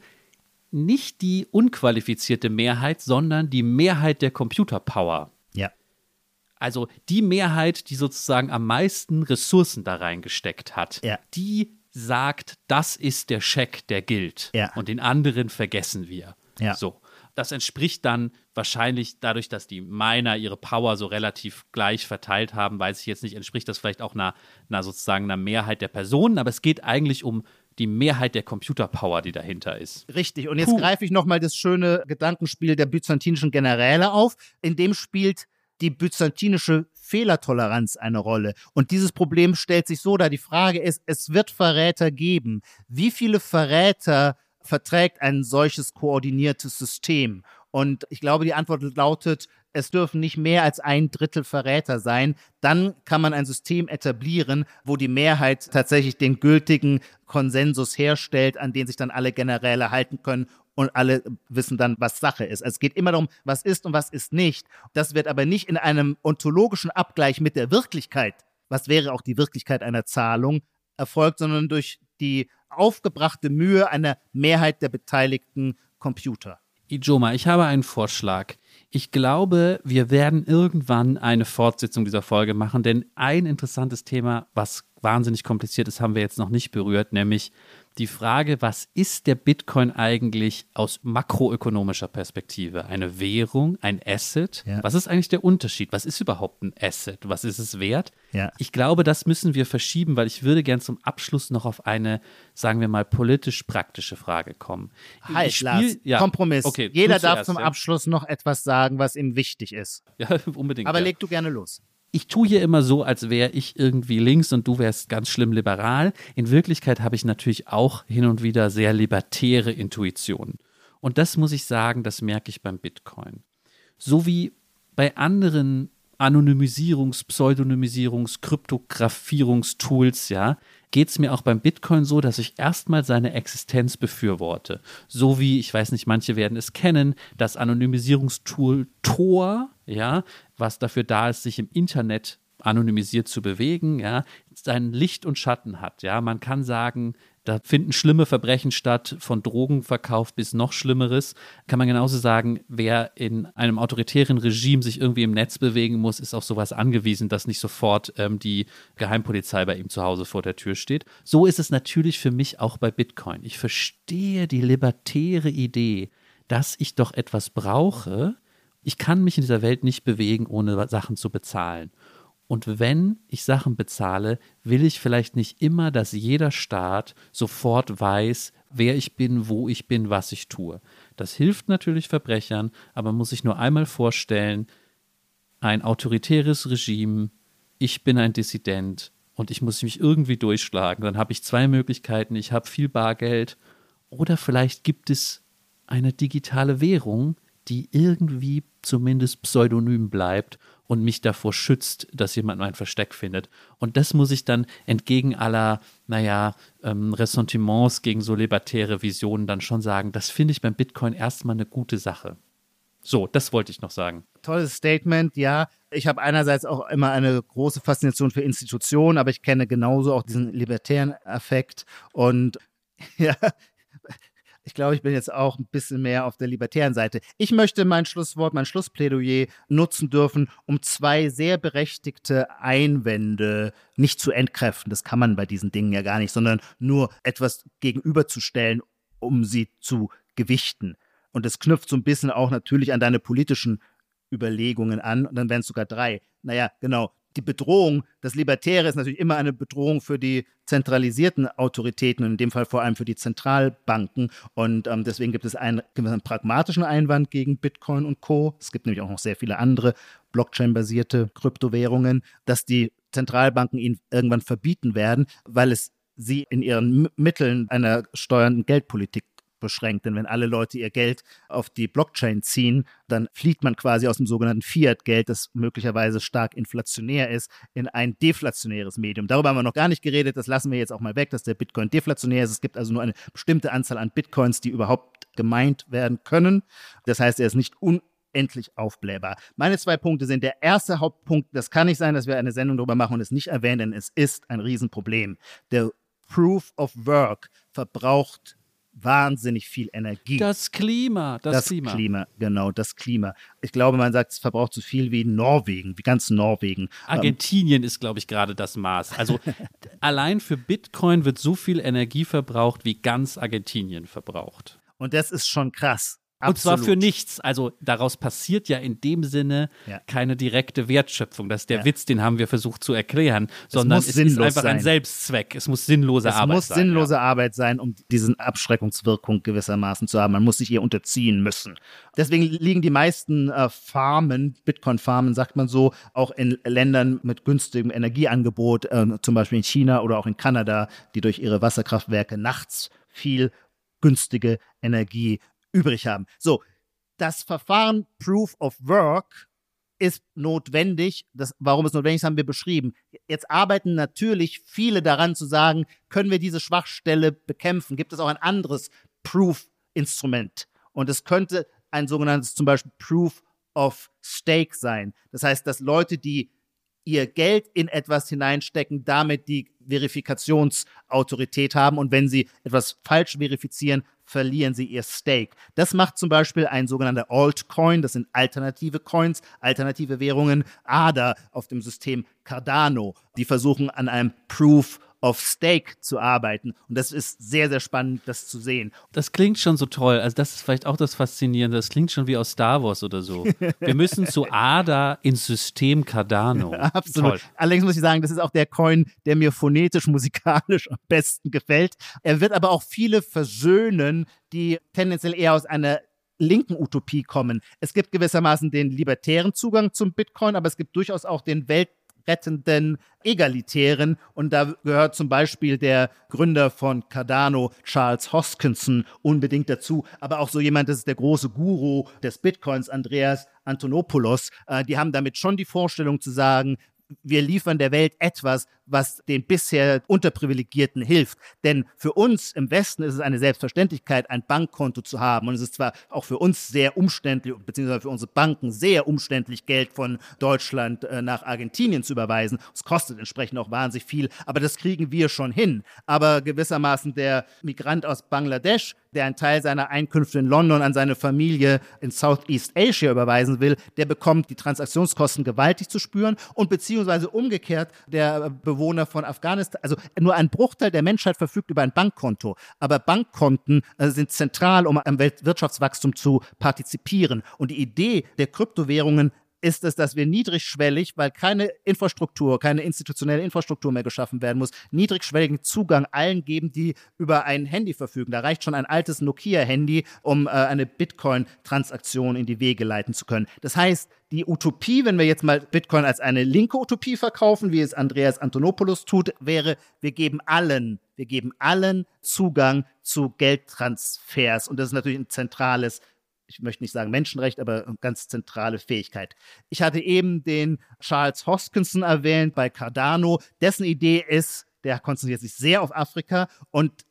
Nicht die unqualifizierte Mehrheit, sondern die Mehrheit der Computerpower. Ja. Also die Mehrheit, die sozusagen am meisten Ressourcen da reingesteckt hat, ja. die sagt, das ist der Scheck, der gilt. Ja. Und den anderen vergessen wir. Ja. So. Das entspricht dann wahrscheinlich dadurch, dass die Miner ihre Power so relativ gleich verteilt haben, weiß ich jetzt nicht, entspricht das vielleicht auch einer, einer sozusagen einer Mehrheit der Personen, aber es geht eigentlich um die Mehrheit der Computerpower, die dahinter ist. Richtig. Und jetzt greife ich nochmal das schöne Gedankenspiel der byzantinischen Generäle auf. In dem spielt die byzantinische Fehlertoleranz eine Rolle. Und dieses Problem stellt sich so dar. Die Frage ist, es wird Verräter geben. Wie viele Verräter verträgt ein solches koordiniertes System? Und ich glaube, die Antwort lautet, es dürfen nicht mehr als ein Drittel Verräter sein. Dann kann man ein System etablieren, wo die Mehrheit tatsächlich den gültigen Konsensus herstellt, an den sich dann alle Generäle halten können und alle wissen dann, was Sache ist. Also es geht immer darum, was ist und was ist nicht. Das wird aber nicht in einem ontologischen Abgleich mit der Wirklichkeit, was wäre auch die Wirklichkeit einer Zahlung, erfolgt, sondern durch die aufgebrachte Mühe einer Mehrheit der beteiligten Computer. Ijoma, ich habe einen Vorschlag. Ich glaube, wir werden irgendwann eine Fortsetzung dieser Folge machen, denn ein interessantes Thema, was wahnsinnig kompliziert ist, haben wir jetzt noch nicht berührt, nämlich die Frage, was ist der Bitcoin eigentlich aus makroökonomischer Perspektive? Eine Währung, ein Asset? Ja. Was ist eigentlich der Unterschied? Was ist überhaupt ein Asset? Was ist es wert? Ja. Ich glaube, das müssen wir verschieben, weil ich würde gern zum Abschluss noch auf eine, sagen wir mal, politisch-praktische Frage kommen. Halt, spiel, Lars, ja, Kompromiss. Okay, Jeder darf zuerst, zum Abschluss noch etwas sagen, was ihm wichtig ist. Ja, unbedingt. Aber leg du gerne los ich tue hier immer so, als wäre ich irgendwie links und du wärst ganz schlimm liberal. In Wirklichkeit habe ich natürlich auch hin und wieder sehr libertäre Intuitionen. Und das muss ich sagen, das merke ich beim Bitcoin. So wie bei anderen Anonymisierungs-, Pseudonymisierungs-, Kryptografierungstools, ja, geht es mir auch beim Bitcoin so, dass ich erstmal seine Existenz befürworte. So wie, ich weiß nicht, manche werden es kennen, das Anonymisierungstool Tor, ja, was dafür da ist, sich im Internet anonymisiert zu bewegen, ja, sein Licht und Schatten hat. Ja, man kann sagen, da finden schlimme Verbrechen statt, von Drogenverkauf bis noch Schlimmeres. Kann man genauso sagen, wer in einem autoritären Regime sich irgendwie im Netz bewegen muss, ist auf sowas angewiesen, dass nicht sofort ähm, die Geheimpolizei bei ihm zu Hause vor der Tür steht. So ist es natürlich für mich auch bei Bitcoin. Ich verstehe die libertäre Idee, dass ich doch etwas brauche. Ich kann mich in dieser Welt nicht bewegen, ohne Sachen zu bezahlen. Und wenn ich Sachen bezahle, will ich vielleicht nicht immer, dass jeder Staat sofort weiß, wer ich bin, wo ich bin, was ich tue. Das hilft natürlich Verbrechern, aber muss ich nur einmal vorstellen, ein autoritäres Regime, ich bin ein Dissident und ich muss mich irgendwie durchschlagen. Dann habe ich zwei Möglichkeiten. Ich habe viel Bargeld oder vielleicht gibt es eine digitale Währung, die irgendwie zumindest pseudonym bleibt und mich davor schützt, dass jemand mein Versteck findet. Und das muss ich dann entgegen aller, naja, ähm, Ressentiments gegen so libertäre Visionen dann schon sagen, das finde ich beim Bitcoin erstmal eine gute Sache. So, das wollte ich noch sagen. Tolles Statement, ja. Ich habe einerseits auch immer eine große Faszination für Institutionen, aber ich kenne genauso auch diesen libertären Effekt. Und ja, ich glaube, ich bin jetzt auch ein bisschen mehr auf der libertären Seite. Ich möchte mein Schlusswort, mein Schlussplädoyer nutzen dürfen, um zwei sehr berechtigte Einwände nicht zu entkräften. Das kann man bei diesen Dingen ja gar nicht, sondern nur etwas gegenüberzustellen, um sie zu gewichten. Und das knüpft so ein bisschen auch natürlich an deine politischen Überlegungen an. Und dann wären es sogar drei. Naja, genau die Bedrohung, das Libertäre ist natürlich immer eine Bedrohung für die zentralisierten Autoritäten und in dem Fall vor allem für die Zentralbanken. Und ähm, deswegen gibt es einen, einen, pragmatischen Einwand gegen Bitcoin und Co. Es gibt nämlich auch noch sehr viele andere Blockchain-basierte Kryptowährungen, dass die Zentralbanken ihnen irgendwann verbieten werden, weil es sie in ihren Mitteln einer steuernden Geldpolitik beschränkt. Denn wenn alle Leute ihr Geld auf die Blockchain ziehen, dann flieht man quasi aus dem sogenannten Fiat-Geld, das möglicherweise stark inflationär ist, in ein deflationäres Medium. Darüber haben wir noch gar nicht geredet. Das lassen wir jetzt auch mal weg, dass der Bitcoin deflationär ist. Es gibt also nur eine bestimmte Anzahl an Bitcoins, die überhaupt gemeint werden können. Das heißt, er ist nicht unendlich aufblähbar. Meine zwei Punkte sind der erste Hauptpunkt, das kann nicht sein, dass wir eine Sendung darüber machen und es nicht erwähnen, denn es ist ein Riesenproblem. Der Proof of Work verbraucht wahnsinnig viel Energie. Das Klima, das, das Klima. Klima. Genau, das Klima. Ich glaube, man sagt, es verbraucht so viel wie Norwegen, wie ganz Norwegen. Argentinien ähm, ist, glaube ich, gerade das Maß. Also allein für Bitcoin wird so viel Energie verbraucht, wie ganz Argentinien verbraucht. Und das ist schon krass. Und zwar für nichts. Also daraus passiert ja in dem Sinne ja. keine direkte Wertschöpfung. Das ist der ja. Witz, den haben wir versucht zu erklären, sondern es, es ist einfach sein. ein Selbstzweck. Es muss sinnlose es Arbeit sein. Es muss sinnlose ja. Arbeit sein, um diesen Abschreckungswirkung gewissermaßen zu haben. Man muss sich ihr unterziehen müssen. Deswegen liegen die meisten äh, Farmen, Bitcoin-Farmen, sagt man so, auch in Ländern mit günstigem Energieangebot, äh, zum Beispiel in China oder auch in Kanada, die durch ihre Wasserkraftwerke nachts viel günstige Energie übrig haben. So, das Verfahren Proof of Work ist notwendig. Das, warum es notwendig ist, haben wir beschrieben. Jetzt arbeiten natürlich viele daran zu sagen, können wir diese Schwachstelle bekämpfen? Gibt es auch ein anderes Proof-Instrument? Und es könnte ein sogenanntes zum Beispiel Proof of Stake sein. Das heißt, dass Leute, die ihr Geld in etwas hineinstecken, damit die Verifikationsautorität haben. Und wenn sie etwas falsch verifizieren, verlieren sie ihr Stake. Das macht zum Beispiel ein sogenannter Altcoin, das sind alternative Coins, alternative Währungen, ADA auf dem System Cardano. Die versuchen an einem Proof of Stake zu arbeiten. Und das ist sehr, sehr spannend, das zu sehen. Das klingt schon so toll. Also, das ist vielleicht auch das Faszinierende. Das klingt schon wie aus Star Wars oder so. Wir müssen zu ADA ins System Cardano. Absolut. Toll. Allerdings muss ich sagen, das ist auch der Coin, der mir phonetisch, musikalisch am besten gefällt. Er wird aber auch viele versöhnen, die tendenziell eher aus einer linken Utopie kommen. Es gibt gewissermaßen den libertären Zugang zum Bitcoin, aber es gibt durchaus auch den Welt rettenden, egalitären. Und da gehört zum Beispiel der Gründer von Cardano, Charles Hoskinson, unbedingt dazu. Aber auch so jemand, das ist der große Guru des Bitcoins, Andreas Antonopoulos. Äh, die haben damit schon die Vorstellung zu sagen, wir liefern der Welt etwas, was den bisher Unterprivilegierten hilft. Denn für uns im Westen ist es eine Selbstverständlichkeit, ein Bankkonto zu haben. Und es ist zwar auch für uns sehr umständlich, beziehungsweise für unsere Banken sehr umständlich, Geld von Deutschland äh, nach Argentinien zu überweisen. Es kostet entsprechend auch wahnsinnig viel, aber das kriegen wir schon hin. Aber gewissermaßen der Migrant aus Bangladesch, der einen Teil seiner Einkünfte in London an seine Familie in Southeast Asia überweisen will, der bekommt die Transaktionskosten gewaltig zu spüren und beziehungsweise umgekehrt der Bewohner von Afghanistan, also nur ein Bruchteil der Menschheit verfügt über ein Bankkonto. Aber Bankkonten äh, sind zentral, um am Weltwirtschaftswachstum zu partizipieren. Und die Idee der Kryptowährungen ist es, dass wir niedrigschwellig, weil keine Infrastruktur, keine institutionelle Infrastruktur mehr geschaffen werden muss, niedrigschwelligen Zugang allen geben, die über ein Handy verfügen. Da reicht schon ein altes Nokia-Handy, um äh, eine Bitcoin-Transaktion in die Wege leiten zu können. Das heißt, die Utopie, wenn wir jetzt mal Bitcoin als eine linke Utopie verkaufen, wie es Andreas Antonopoulos tut, wäre, wir geben allen, wir geben allen Zugang zu Geldtransfers. Und das ist natürlich ein zentrales ich möchte nicht sagen Menschenrecht, aber eine ganz zentrale Fähigkeit. Ich hatte eben den Charles Hoskinson erwähnt bei Cardano. Dessen Idee ist, der konzentriert sich sehr auf Afrika und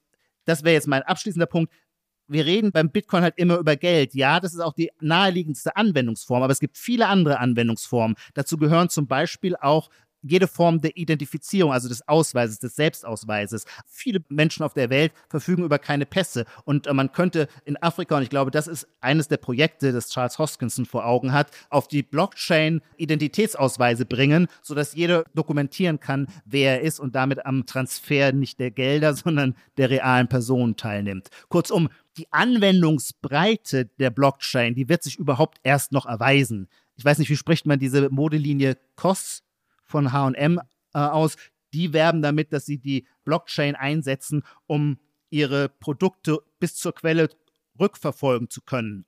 das wäre jetzt mein abschließender Punkt. Wir reden beim Bitcoin halt immer über Geld. Ja, das ist auch die naheliegendste Anwendungsform, aber es gibt viele andere Anwendungsformen. Dazu gehören zum Beispiel auch jede Form der Identifizierung, also des Ausweises, des Selbstausweises. Viele Menschen auf der Welt verfügen über keine Pässe. Und äh, man könnte in Afrika, und ich glaube, das ist eines der Projekte, das Charles Hoskinson vor Augen hat, auf die Blockchain Identitätsausweise bringen, sodass jeder dokumentieren kann, wer er ist und damit am Transfer nicht der Gelder, sondern der realen Personen teilnimmt. Kurzum, die Anwendungsbreite der Blockchain, die wird sich überhaupt erst noch erweisen. Ich weiß nicht, wie spricht man diese Modelinie COS von HM äh, aus, die werben damit, dass sie die Blockchain einsetzen, um ihre Produkte bis zur Quelle rückverfolgen zu können.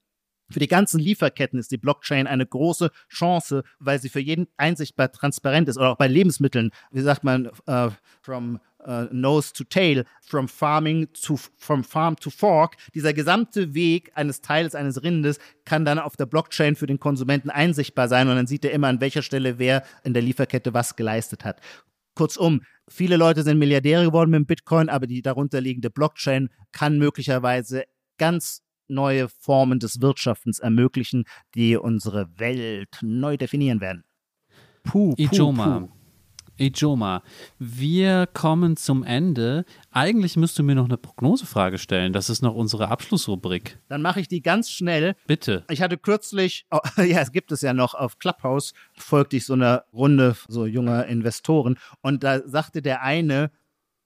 Für die ganzen Lieferketten ist die Blockchain eine große Chance, weil sie für jeden einsichtbar transparent ist. Oder auch bei Lebensmitteln, wie sagt man, uh, from uh, nose to tail, from farming to from farm to fork. Dieser gesamte Weg eines Teils eines Rindes kann dann auf der Blockchain für den Konsumenten einsichtbar sein und dann sieht er immer, an welcher Stelle wer in der Lieferkette was geleistet hat. Kurzum, viele Leute sind Milliardäre geworden mit dem Bitcoin, aber die darunterliegende Blockchain kann möglicherweise ganz neue Formen des Wirtschaftens ermöglichen, die unsere Welt neu definieren werden. Puh, puh, Ijoma. Puh. Ijoma, wir kommen zum Ende. Eigentlich müsst du mir noch eine Prognosefrage stellen. Das ist noch unsere Abschlussrubrik. Dann mache ich die ganz schnell. Bitte. Ich hatte kürzlich, oh, ja, es gibt es ja noch auf Clubhouse, folgte ich so einer Runde so junger Investoren und da sagte der eine,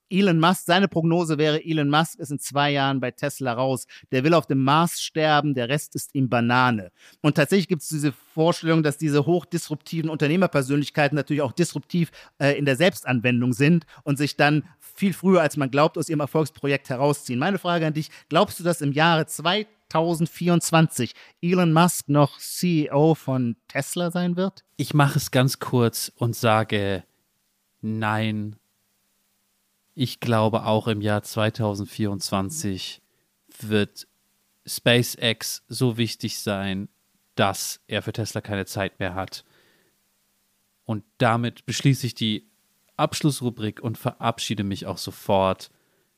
Elon Musk, seine Prognose wäre, Elon Musk ist in zwei Jahren bei Tesla raus. Der will auf dem Mars sterben, der Rest ist ihm Banane. Und tatsächlich gibt es diese Vorstellung, dass diese hochdisruptiven Unternehmerpersönlichkeiten natürlich auch disruptiv äh, in der Selbstanwendung sind und sich dann viel früher, als man glaubt, aus ihrem Erfolgsprojekt herausziehen. Meine Frage an dich, glaubst du, dass im Jahre 2024 Elon Musk noch CEO von Tesla sein wird? Ich mache es ganz kurz und sage nein ich glaube, auch im Jahr 2024 wird SpaceX so wichtig sein, dass er für Tesla keine Zeit mehr hat. Und damit beschließe ich die Abschlussrubrik und verabschiede mich auch sofort.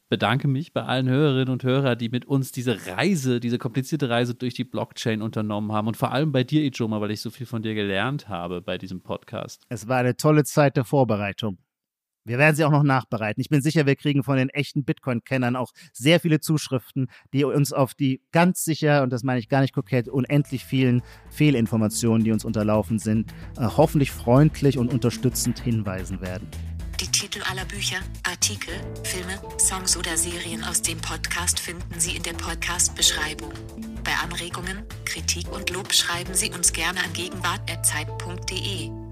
Bedanke mich bei allen Hörerinnen und Hörern, die mit uns diese Reise, diese komplizierte Reise durch die Blockchain unternommen haben. Und vor allem bei dir, Ijoma, weil ich so viel von dir gelernt habe bei diesem Podcast. Es war eine tolle Zeit der Vorbereitung. Wir werden sie auch noch nachbereiten. Ich bin sicher, wir kriegen von den echten Bitcoin-Kennern auch sehr viele Zuschriften, die uns auf die ganz sicher, und das meine ich gar nicht kokett, unendlich vielen Fehlinformationen, die uns unterlaufen sind, äh, hoffentlich freundlich und unterstützend hinweisen werden. Die Titel aller Bücher, Artikel, Filme, Songs oder Serien aus dem Podcast finden Sie in der Podcast-Beschreibung. Bei Anregungen, Kritik und Lob schreiben Sie uns gerne an gegenwart.zeit.de.